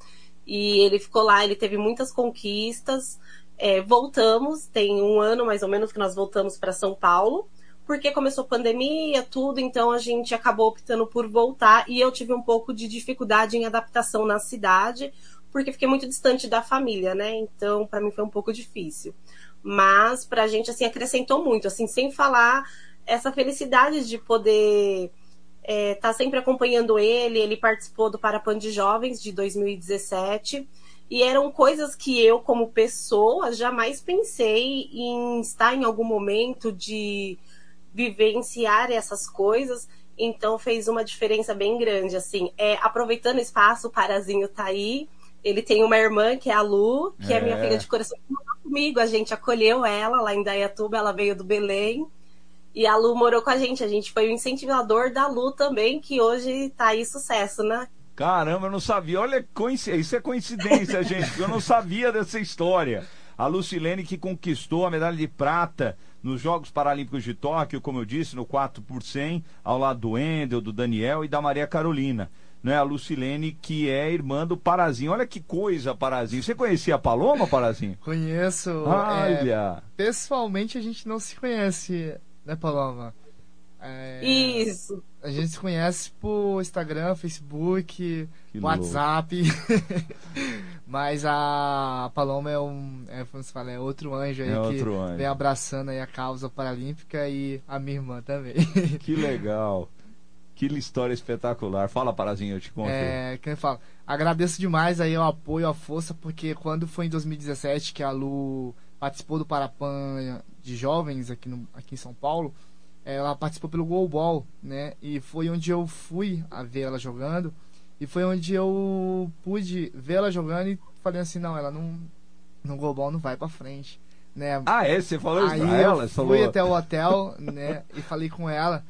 e ele ficou lá. Ele teve muitas conquistas. É, voltamos, tem um ano mais ou menos que nós voltamos para São Paulo, porque começou a pandemia, tudo, então a gente acabou optando por voltar e eu tive um pouco de dificuldade em adaptação na cidade, porque fiquei muito distante da família, né? Então, para mim foi um pouco difícil mas para a gente assim acrescentou muito, assim, sem falar essa felicidade de poder estar é, tá sempre acompanhando ele. Ele participou do Parapan de Jovens de 2017 e eram coisas que eu, como pessoa, jamais pensei em estar em algum momento de vivenciar essas coisas. Então fez uma diferença bem grande, assim. É, aproveitando o espaço, o Parazinho tá aí. Ele tem uma irmã, que é a Lu, que é, é minha filha de coração comigo. A gente acolheu ela lá em Dayatuba, ela veio do Belém. E a Lu morou com a gente. A gente foi o incentivador da Lu também, que hoje tá aí sucesso, né? Caramba, eu não sabia. Olha, isso é coincidência, gente. Eu não sabia dessa história. A Lucilene que conquistou a medalha de prata nos Jogos Paralímpicos de Tóquio, como eu disse, no 4 por 100, ao lado do Endel, do Daniel e da Maria Carolina né, a Lucilene, que é irmã do Parazinho. Olha que coisa, Parazinho. Você conhecia a Paloma, Parazinho? Conheço. Olha. É, pessoalmente a gente não se conhece, né, Paloma? É, Isso. A gente se conhece por Instagram, Facebook, que WhatsApp. Mas a Paloma é um, é, como se fala, é outro anjo aí é que anjo. vem abraçando aí a causa paralímpica e a minha irmã também. Que legal. Que história espetacular. Fala, Parazinho, eu te conto. É, quem fala. Agradeço demais aí o apoio, a força, porque quando foi em 2017 que a Lu participou do Parapan de jovens aqui, no, aqui em São Paulo, ela participou pelo Goalball, né? E foi onde eu fui a ver ela jogando. E foi onde eu pude ver ela jogando e falei assim, não, ela não. No Goalball não vai pra frente. Né? Ah, é? Você falou isso pra ela? Eu fui falou... até o hotel, né? E falei com ela.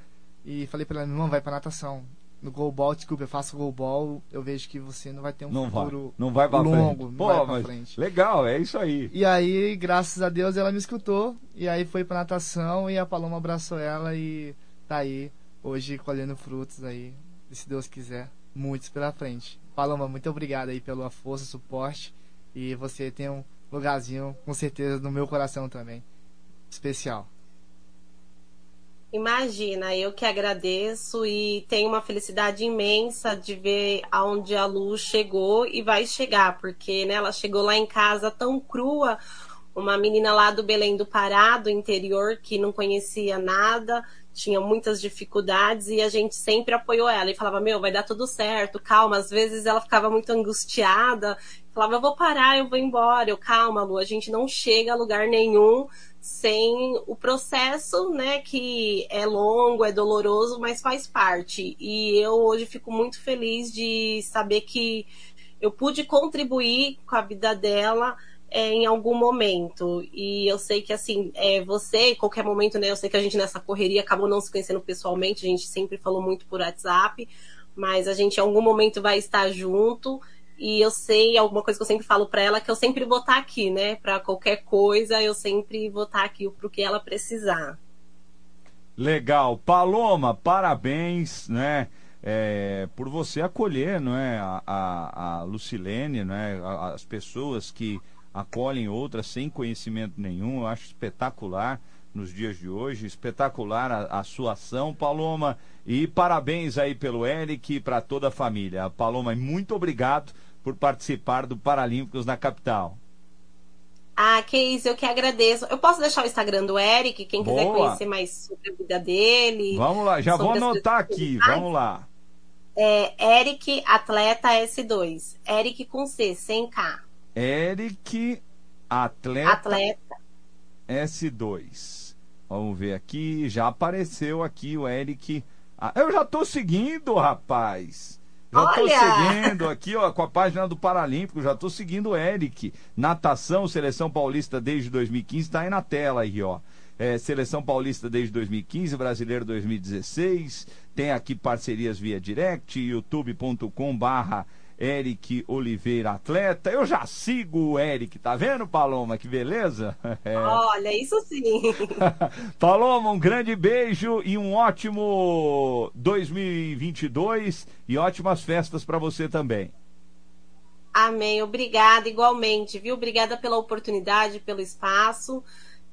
E falei pra ela, não, vai pra natação. No goalball, desculpa, eu faço goalball, eu vejo que você não vai ter um não futuro vai, não vai pra longo, frente. Pô, vai pra frente. Legal, é isso aí. E aí, graças a Deus, ela me escutou. E aí foi pra natação e a Paloma abraçou ela e tá aí, hoje colhendo frutos aí, se Deus quiser, muitos pela frente. Paloma, muito obrigado aí pela força, suporte. E você tem um lugarzinho, com certeza, no meu coração também. Especial. Imagina, eu que agradeço e tenho uma felicidade imensa de ver aonde a Lu chegou e vai chegar, porque né, ela chegou lá em casa tão crua, uma menina lá do Belém do Pará, do interior, que não conhecia nada, tinha muitas dificuldades e a gente sempre apoiou ela e falava: Meu, vai dar tudo certo, calma. Às vezes ela ficava muito angustiada, falava: Eu vou parar, eu vou embora. Eu, calma, Lu, a gente não chega a lugar nenhum sem o processo, né, que é longo, é doloroso, mas faz parte. E eu hoje fico muito feliz de saber que eu pude contribuir com a vida dela é, em algum momento. E eu sei que, assim, é, você, em qualquer momento, né, eu sei que a gente nessa correria acabou não se conhecendo pessoalmente, a gente sempre falou muito por WhatsApp, mas a gente em algum momento vai estar junto. E eu sei alguma coisa que eu sempre falo para ela que eu sempre vou estar tá aqui, né? Para qualquer coisa, eu sempre vou estar tá aqui pro que ela precisar. Legal. Paloma, parabéns, né? É, por você acolher, não é? A, a, a Lucilene, não é? As pessoas que acolhem outras sem conhecimento nenhum. Eu acho espetacular nos dias de hoje, espetacular a, a sua ação, Paloma. E parabéns aí pelo Eric e para toda a família. Paloma, muito obrigado por participar do Paralímpicos na capital. Ah, que isso, eu que agradeço. Eu posso deixar o Instagram do Eric, quem quiser Boa. conhecer mais sobre a vida dele. Vamos lá, já vou anotar aqui, vamos lá. É Eric Atleta S2. Eric com C, sem K. Eric Atleta Atleta. S2. Vamos ver aqui, já apareceu aqui o Eric. Eu já tô seguindo, rapaz. Já tô Olha! seguindo aqui, ó, com a página do Paralímpico, já tô seguindo o Eric. Natação, Seleção Paulista desde 2015, tá aí na tela aí, ó. É, Seleção Paulista desde 2015, Brasileiro 2016. Tem aqui parcerias via direct, youtube.com barra Eric Oliveira Atleta. Eu já sigo o Eric, tá vendo, Paloma? Que beleza? É. Olha, isso sim. Paloma, um grande beijo e um ótimo 2022 e ótimas festas para você também. Amém. Obrigada, igualmente, viu? Obrigada pela oportunidade, pelo espaço,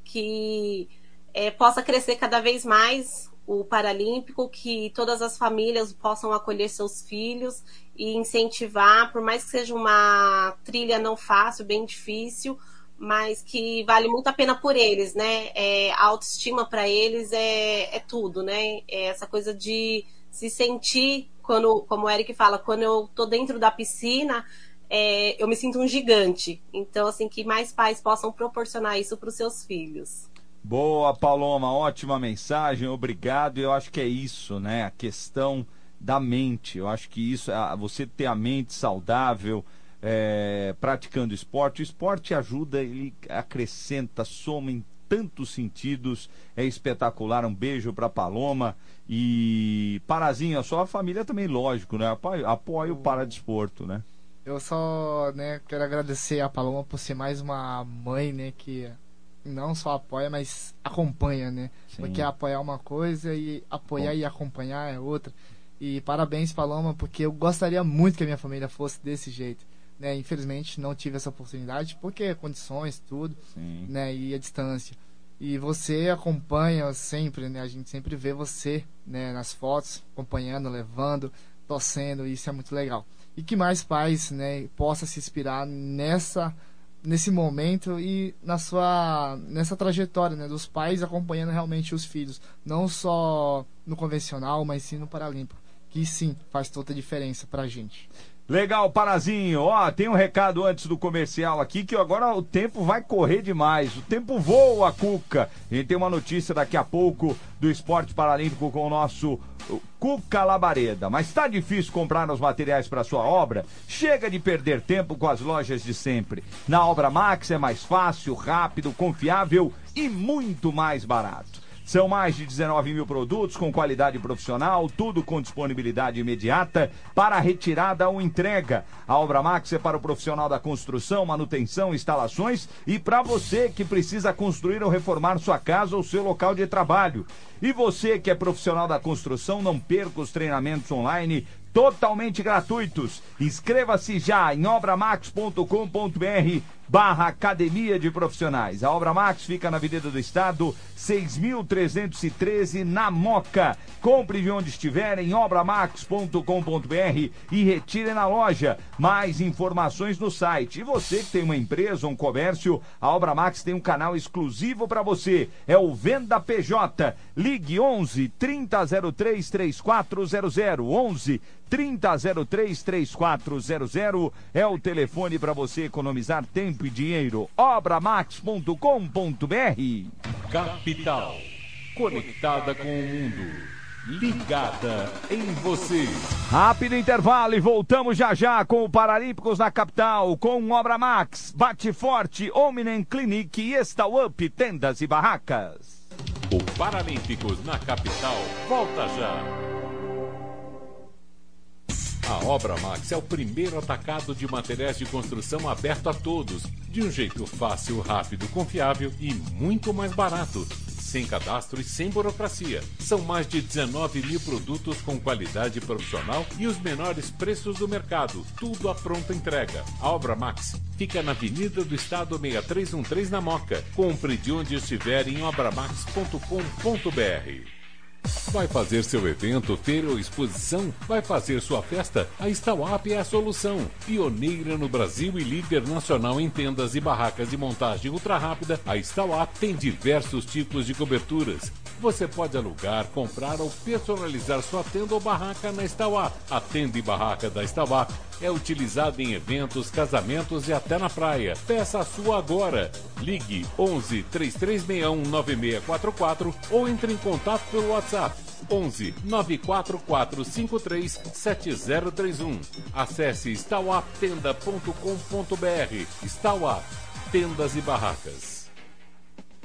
que eh, possa crescer cada vez mais o Paralímpico, que todas as famílias possam acolher seus filhos e incentivar, por mais que seja uma trilha não fácil, bem difícil, mas que vale muito a pena por eles, né? É, a autoestima para eles é, é tudo, né? É essa coisa de se sentir, quando, como o Eric fala, quando eu tô dentro da piscina, é, eu me sinto um gigante. Então, assim, que mais pais possam proporcionar isso para os seus filhos. Boa, Paloma, ótima mensagem, obrigado. Eu acho que é isso, né? A questão da mente. Eu acho que isso, você ter a mente saudável, é, praticando esporte. O esporte ajuda, ele acrescenta, soma em tantos sentidos. É espetacular. Um beijo para Paloma. E Parazinho, a sua família também, lógico, né? Apoia, apoia o paradesporto, né? Eu só, né, quero agradecer a Paloma por ser mais uma mãe, né, que não só apoia, mas acompanha, né? Sim. Porque apoiar é uma coisa e apoiar e acompanhar é outra. E parabéns, Paloma, porque eu gostaria muito que a minha família fosse desse jeito. Né? Infelizmente não tive essa oportunidade, porque condições, tudo, Sim. né? E a distância. E você acompanha sempre, né? A gente sempre vê você, né? Nas fotos, acompanhando, levando, torcendo, e isso é muito legal. E que mais pais, né? Possa se inspirar nessa nesse momento e na sua nessa trajetória, né? Dos pais acompanhando realmente os filhos, não só no convencional, mas sim no paralímpico, que sim faz toda a diferença pra gente. Legal, Parazinho. Ó, tem um recado antes do comercial aqui que agora o tempo vai correr demais. O tempo voa, Cuca. Gente tem uma notícia daqui a pouco do esporte paralímpico com o nosso uh, Cuca Labareda. Mas tá difícil comprar os materiais para sua obra? Chega de perder tempo com as lojas de sempre. Na Obra Max é mais fácil, rápido, confiável e muito mais barato. São mais de 19 mil produtos com qualidade profissional, tudo com disponibilidade imediata para retirada ou entrega. A Obra Max é para o profissional da construção, manutenção, instalações e para você que precisa construir ou reformar sua casa ou seu local de trabalho. E você que é profissional da construção, não perca os treinamentos online totalmente gratuitos. Inscreva-se já em obramax.com.br barra Academia de Profissionais. A Obra Max fica na Avenida do Estado, 6.313, na Moca. Compre de onde estiver em obramax.com.br e retire na loja. Mais informações no site. E você que tem uma empresa um comércio, a Obra Max tem um canal exclusivo para você. É o Venda PJ. Ligue 11 3003 3400 11 3003 3400 é o telefone para você economizar tempo e dinheiro. Obramax.com.br Capital. Conectada com o mundo. Ligada em você. Rápido intervalo e voltamos já já com o Paralímpicos na capital, com Obra Max, Bate Forte, Ominen Clinic e Up Tendas e Barracas. O Paralímpicos na capital volta já. A Obra Max é o primeiro atacado de materiais de construção aberto a todos, de um jeito fácil, rápido, confiável e muito mais barato. sem cadastro e sem burocracia. São mais de 19 mil produtos com qualidade profissional e os menores preços do mercado. Tudo à pronta entrega. A Obra Max fica na Avenida do Estado 6313 na Moca. Compre de onde estiver em obramax.com.br. Vai fazer seu evento, feira ou exposição? Vai fazer sua festa? A Stauap é a solução. Pioneira no Brasil e líder nacional em tendas e barracas de montagem ultra rápida, a Stauap tem diversos tipos de coberturas. Você pode alugar, comprar ou personalizar sua tenda ou barraca na Stauap. A tenda e barraca da Stauap é utilizada em eventos, casamentos e até na praia. Peça a sua agora. Ligue 11 3361 9644 ou entre em contato pelo WhatsApp 11 94453 7031. Acesse stauaptenda.com.br. Stauap Tendas e Barracas.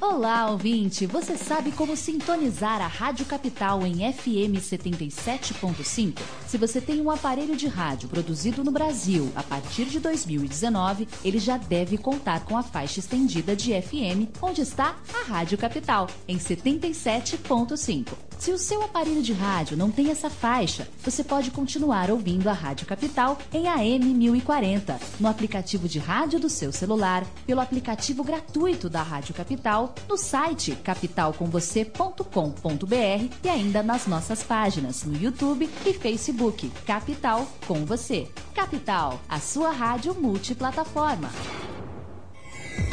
Olá, ouvinte! Você sabe como sintonizar a Rádio Capital em FM 77.5? Se você tem um aparelho de rádio produzido no Brasil a partir de 2019, ele já deve contar com a faixa estendida de FM, onde está a Rádio Capital, em 77.5. Se o seu aparelho de rádio não tem essa faixa, você pode continuar ouvindo a Rádio Capital em AM 1040, no aplicativo de rádio do seu celular, pelo aplicativo gratuito da Rádio Capital, no site capitalcomvocê.com.br e ainda nas nossas páginas no YouTube e Facebook Capital com você. Capital, a sua rádio multiplataforma.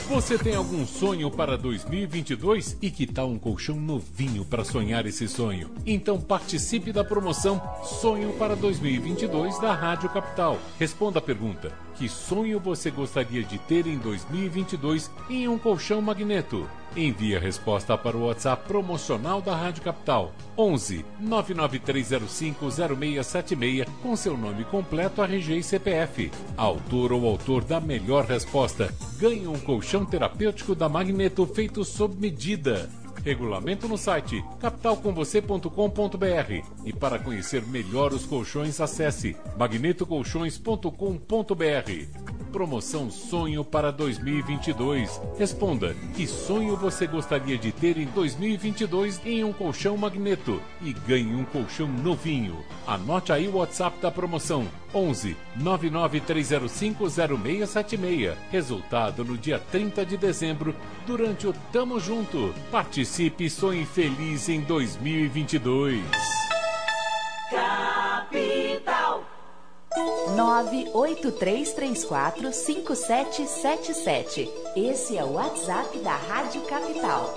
Você tem algum sonho para 2022? E que tal um colchão novinho para sonhar esse sonho? Então participe da promoção Sonho para 2022 da Rádio Capital. Responda a pergunta: que sonho você gostaria de ter em 2022 em um colchão magneto? Envie a resposta para o WhatsApp promocional da Rádio Capital 11 99305 0676 com seu nome completo, RG e CPF. Autor ou autor da melhor resposta ganha um colchão terapêutico da Magneto feito sob medida. Regulamento no site capitalcomvocê.com.br e para conhecer melhor os colchões acesse magnetocolchões.com.br. Promoção Sonho para 2022. Responda: que sonho você gostaria de ter em 2022 em um colchão magneto e ganhe um colchão novinho. Anote aí o WhatsApp da promoção: 11 99305 0676. Resultado no dia 30 de dezembro durante o Tamo Junto. Participe e sonhe feliz em 2022. Capital 983345777. Esse é o WhatsApp da Rádio Capital.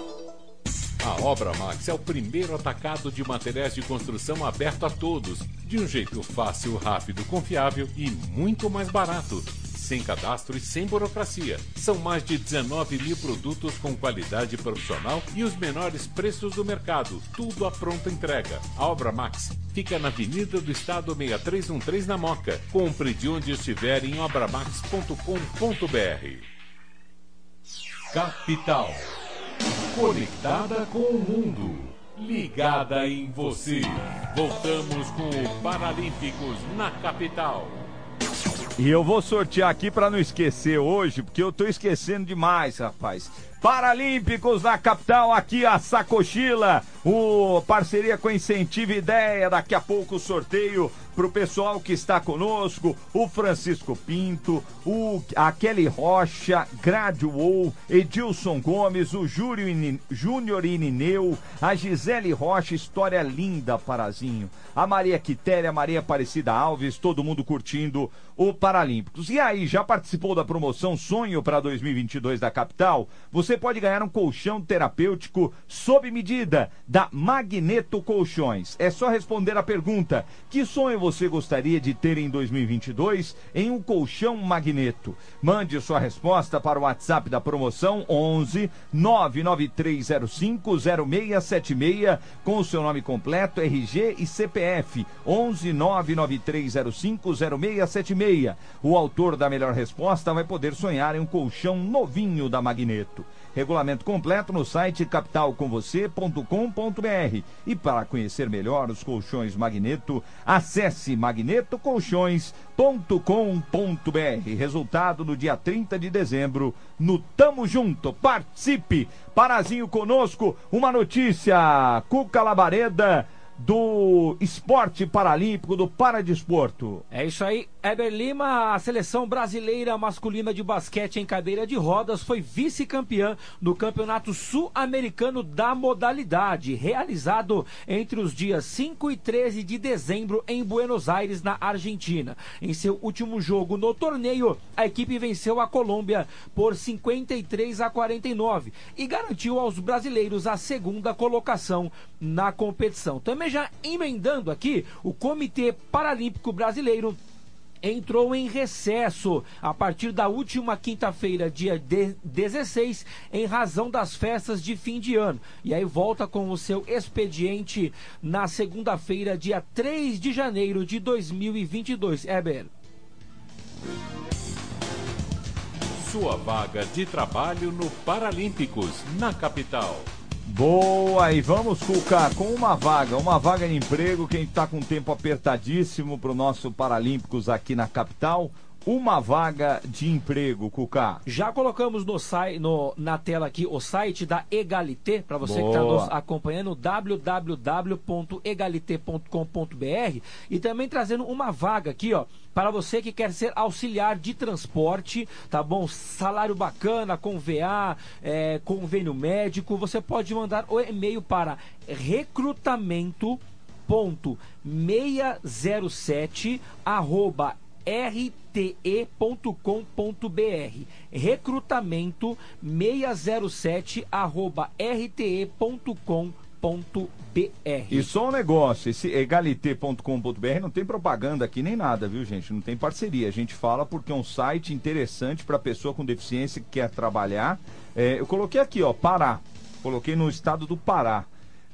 A Obra Max é o primeiro atacado de materiais de construção aberto a todos, de um jeito fácil, rápido, confiável e muito mais barato. Sem cadastro e sem burocracia. São mais de 19 mil produtos com qualidade profissional e os menores preços do mercado. Tudo à pronta entrega. A Obra Max fica na Avenida do Estado 6313 na Moca. Compre de onde estiver em obramax.com.br. Capital. Conectada com o mundo. Ligada em você. Voltamos com o Paralímpicos na capital. E eu vou sortear aqui para não esquecer hoje, porque eu tô esquecendo demais, rapaz. Paralímpicos da capital, aqui a Sacochila, o parceria com Incentivo Ideia, daqui a pouco o sorteio pro pessoal que está conosco, o Francisco Pinto, o a Kelly Rocha, Grádio Ou, Edilson Gomes, o Júnior Inineu, a Gisele Rocha, história linda, Parazinho, a Maria Quitéria, Maria Aparecida Alves, todo mundo curtindo o Paralímpicos. E aí, já participou da promoção Sonho para 2022 da capital? Você pode ganhar um colchão terapêutico sob medida da Magneto Colchões. É só responder a pergunta: que sonho você gostaria de ter em 2022 em um colchão magneto? Mande sua resposta para o WhatsApp da promoção 11 99305 0676 com o seu nome completo, RG e CPF 11 99305 0676. O autor da melhor resposta vai poder sonhar em um colchão novinho da Magneto. Regulamento completo no site capitalcomvocê.com.br. E para conhecer melhor os colchões Magneto, acesse magnetocolchões.com.br. Resultado no dia 30 de dezembro no Tamo Junto. Participe! Parazinho conosco, uma notícia. Cuca Labareda do esporte paralímpico, do paradesporto. É isso aí. Eber Lima, a seleção brasileira masculina de basquete em cadeira de rodas, foi vice-campeã no Campeonato Sul-Americano da modalidade, realizado entre os dias 5 e 13 de dezembro em Buenos Aires, na Argentina. Em seu último jogo no torneio, a equipe venceu a Colômbia por 53 a 49 e garantiu aos brasileiros a segunda colocação na competição. Também já emendando aqui, o Comitê Paralímpico Brasileiro entrou em recesso a partir da última quinta-feira, dia 16, em razão das festas de fim de ano. E aí volta com o seu expediente na segunda-feira, dia 3 de janeiro de 2022. Eber. Sua vaga de trabalho no Paralímpicos, na capital. Boa, e vamos, Cuca, com uma vaga, uma vaga de emprego, quem está com tempo apertadíssimo para o nosso Paralímpicos aqui na capital. Uma vaga de emprego, Cuca. Já colocamos no, no na tela aqui o site da Egalité, para você Boa. que está nos acompanhando, www.egalité.com.br e também trazendo uma vaga aqui, ó, para você que quer ser auxiliar de transporte, tá bom? Salário bacana, com VA, é, convênio médico, você pode mandar o e-mail para recrutamento.607 arroba rte.com.br recrutamento 607 arroba rte.com.br e só um negócio, esse egalité.com.br não tem propaganda aqui nem nada, viu, gente? Não tem parceria. A gente fala porque é um site interessante para pessoa com deficiência que quer trabalhar. É, eu coloquei aqui, ó, Pará. Coloquei no estado do Pará.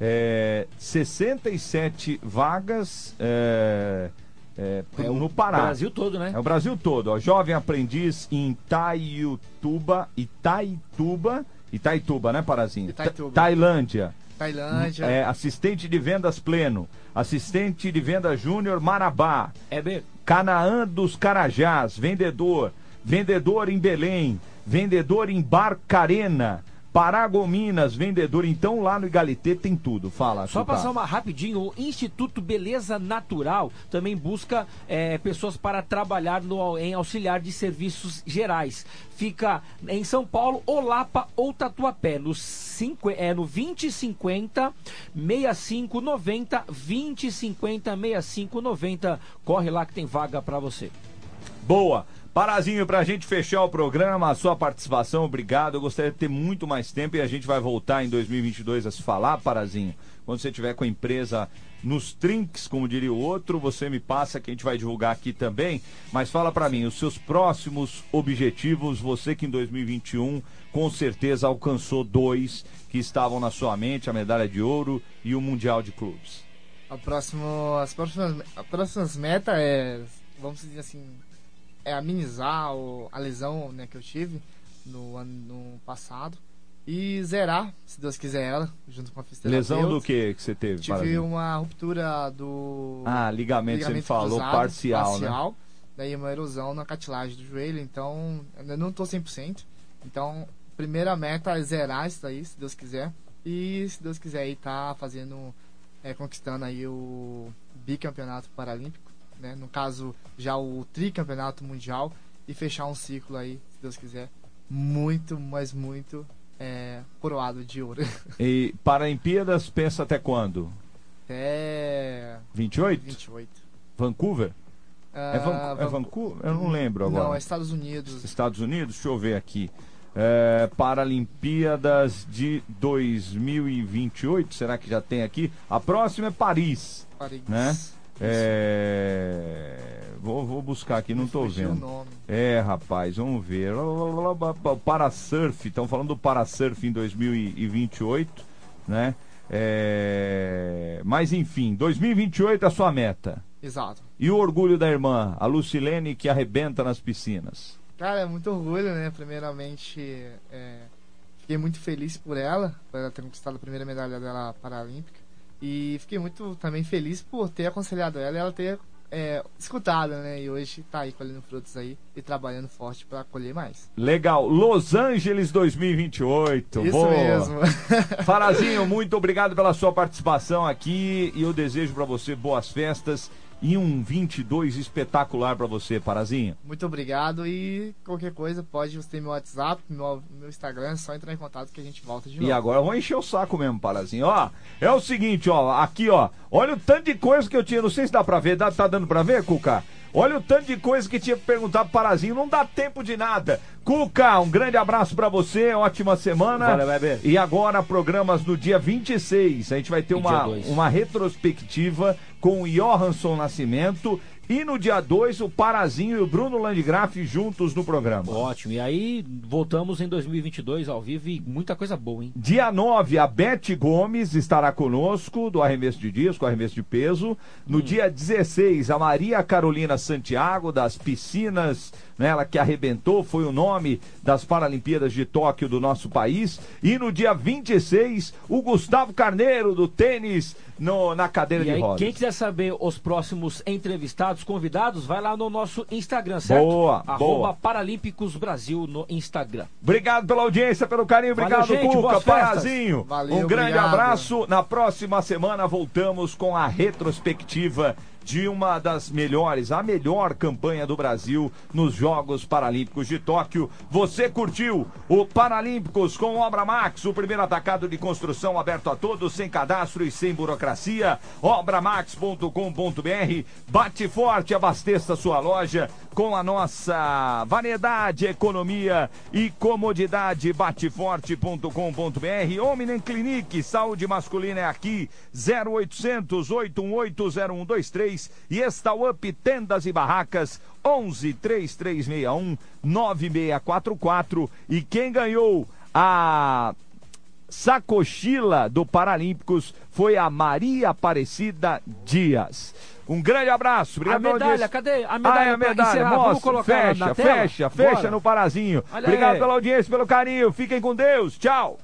É, 67 vagas. É, é, é no Pará. O Brasil todo, né? É o Brasil todo. Ó. Jovem aprendiz em Itaiutuba, Itaituba, Itaituba, né, Parazinho? Itaituba. Tailândia. Tailândia. É, assistente de vendas pleno. Assistente de vendas júnior Marabá. É bem. Canaã dos Carajás, vendedor. Vendedor em Belém. Vendedor em Barcarena Paragominas, vendedor. Então lá no Igalité tem tudo. Fala. Só passar uma rapidinho. O Instituto Beleza Natural também busca é, pessoas para trabalhar no, em auxiliar de serviços gerais. Fica em São Paulo, Olapa ou Tatuapé. No, cinco, é, no 2050 6590 2050 6590. Corre lá que tem vaga para você. Boa. Parazinho, para a gente fechar o programa, a sua participação, obrigado. Eu gostaria de ter muito mais tempo e a gente vai voltar em 2022 a se falar, Parazinho. Quando você tiver com a empresa nos trinks, como diria o outro, você me passa que a gente vai divulgar aqui também. Mas fala para mim, os seus próximos objetivos, você que em 2021 com certeza alcançou dois que estavam na sua mente, a medalha de ouro e o Mundial de Clubes. A próximo, as próximas, as próximas metas é, vamos dizer assim, é, amenizar o, a lesão né, que eu tive no ano no passado e zerar, se Deus quiser, ela, junto com a fisioterapeuta. Lesão do que que você teve? Tive uma ruptura do... Ah, ligamento, ligamento você falou, cruzado, parcial, parcial, né? Daí uma erosão na cartilagem do joelho, então eu não tô 100%. Então, primeira meta é zerar isso daí, se Deus quiser. E se Deus quiser aí tá fazendo, é, conquistando aí o bicampeonato paralímpico né? No caso, já o tricampeonato mundial e fechar um ciclo aí, se Deus quiser, muito, mas muito é, coroado de ouro. E Paralimpíadas pensa até quando? Até 28? 28. Vancouver? Uh, é, Van é Vancouver? Eu não lembro agora. Não, é Estados Unidos. Estados Unidos? Deixa eu ver aqui. É, Paralimpíadas de 2028, será que já tem aqui? A próxima é Paris. Paris. Né? É... Vou, vou buscar aqui, não estou vendo. É, rapaz, vamos ver. O Parasurf, estão falando do Parasurf em 2028, né? É... Mas enfim, 2028 é a sua meta. Exato. E o orgulho da irmã, a Lucilene que arrebenta nas piscinas? Cara, é muito orgulho, né? Primeiramente, é... Fiquei muito feliz por ela, por ela ter conquistado a primeira medalha dela paralímpica. E fiquei muito também feliz por ter aconselhado ela e ela ter é, escutado, né? E hoje tá aí colhendo frutos aí e trabalhando forte para colher mais. Legal. Los Angeles 2028. Isso Boa. mesmo. Farazinho, muito obrigado pela sua participação aqui e eu desejo para você boas festas e um 22 espetacular para você, Parazinho. Muito obrigado e qualquer coisa pode você ter meu WhatsApp, meu, meu Instagram, é só entrar em contato que a gente volta de novo. E agora eu vou encher o saco mesmo, Parazinho. Ó, é o seguinte, ó, aqui, ó. Olha o tanto de coisa que eu tinha. Não sei se dá pra ver. Dá, tá dando pra ver, Cuca? Olha o tanto de coisa que tinha que perguntar pro Parazinho. Não dá tempo de nada. Cuca, um grande abraço pra você. Ótima semana. Valeu, bebê. E agora, programas no dia 26. A gente vai ter uma, uma retrospectiva com o Johansson Nascimento. E no dia 2, o Parazinho e o Bruno Landgraf juntos no programa. Ótimo. E aí, voltamos em 2022 ao vivo e muita coisa boa, hein? Dia 9, a Beth Gomes estará conosco, do arremesso de disco, arremesso de peso. No dia 16, a Maria Carolina Santiago, das piscinas, né, ela que arrebentou, foi o nome das Paralimpíadas de Tóquio do nosso país. E no dia 26, o Gustavo Carneiro, do tênis, no, na cadeira E de aí, rodas. quem quiser saber os próximos entrevistados, convidados, vai lá no nosso Instagram, certo? Boa, Arroba boa. Paralímpicos Brasil no Instagram. Obrigado pela audiência, pelo carinho. Valeu, Obrigado, gente, Cuca. Parazinho. Valeu, um grande obrigado. abraço. Na próxima semana voltamos com a retrospectiva de uma das melhores, a melhor campanha do Brasil nos Jogos Paralímpicos de Tóquio. Você curtiu o Paralímpicos com Obra Max, o primeiro atacado de construção aberto a todos, sem cadastro e sem burocracia. Obramax.com.br. Bate forte, abasteça sua loja com a nossa variedade, economia e comodidade. Bateforte.com.br. Omnem Clinique, saúde masculina é aqui. 0800 818 0123 e Esta Up Tendas e Barracas 11 3361 9644 e quem ganhou a sacochila do Paralímpicos foi a Maria Aparecida Dias. Um grande abraço. Obrigado a medalha, audiência. cadê? A medalha, é a medalha. encerrar, Mostra, fecha, fecha, fecha Bora. no Parazinho. Olha Obrigado aí. pela audiência, pelo carinho. Fiquem com Deus. Tchau.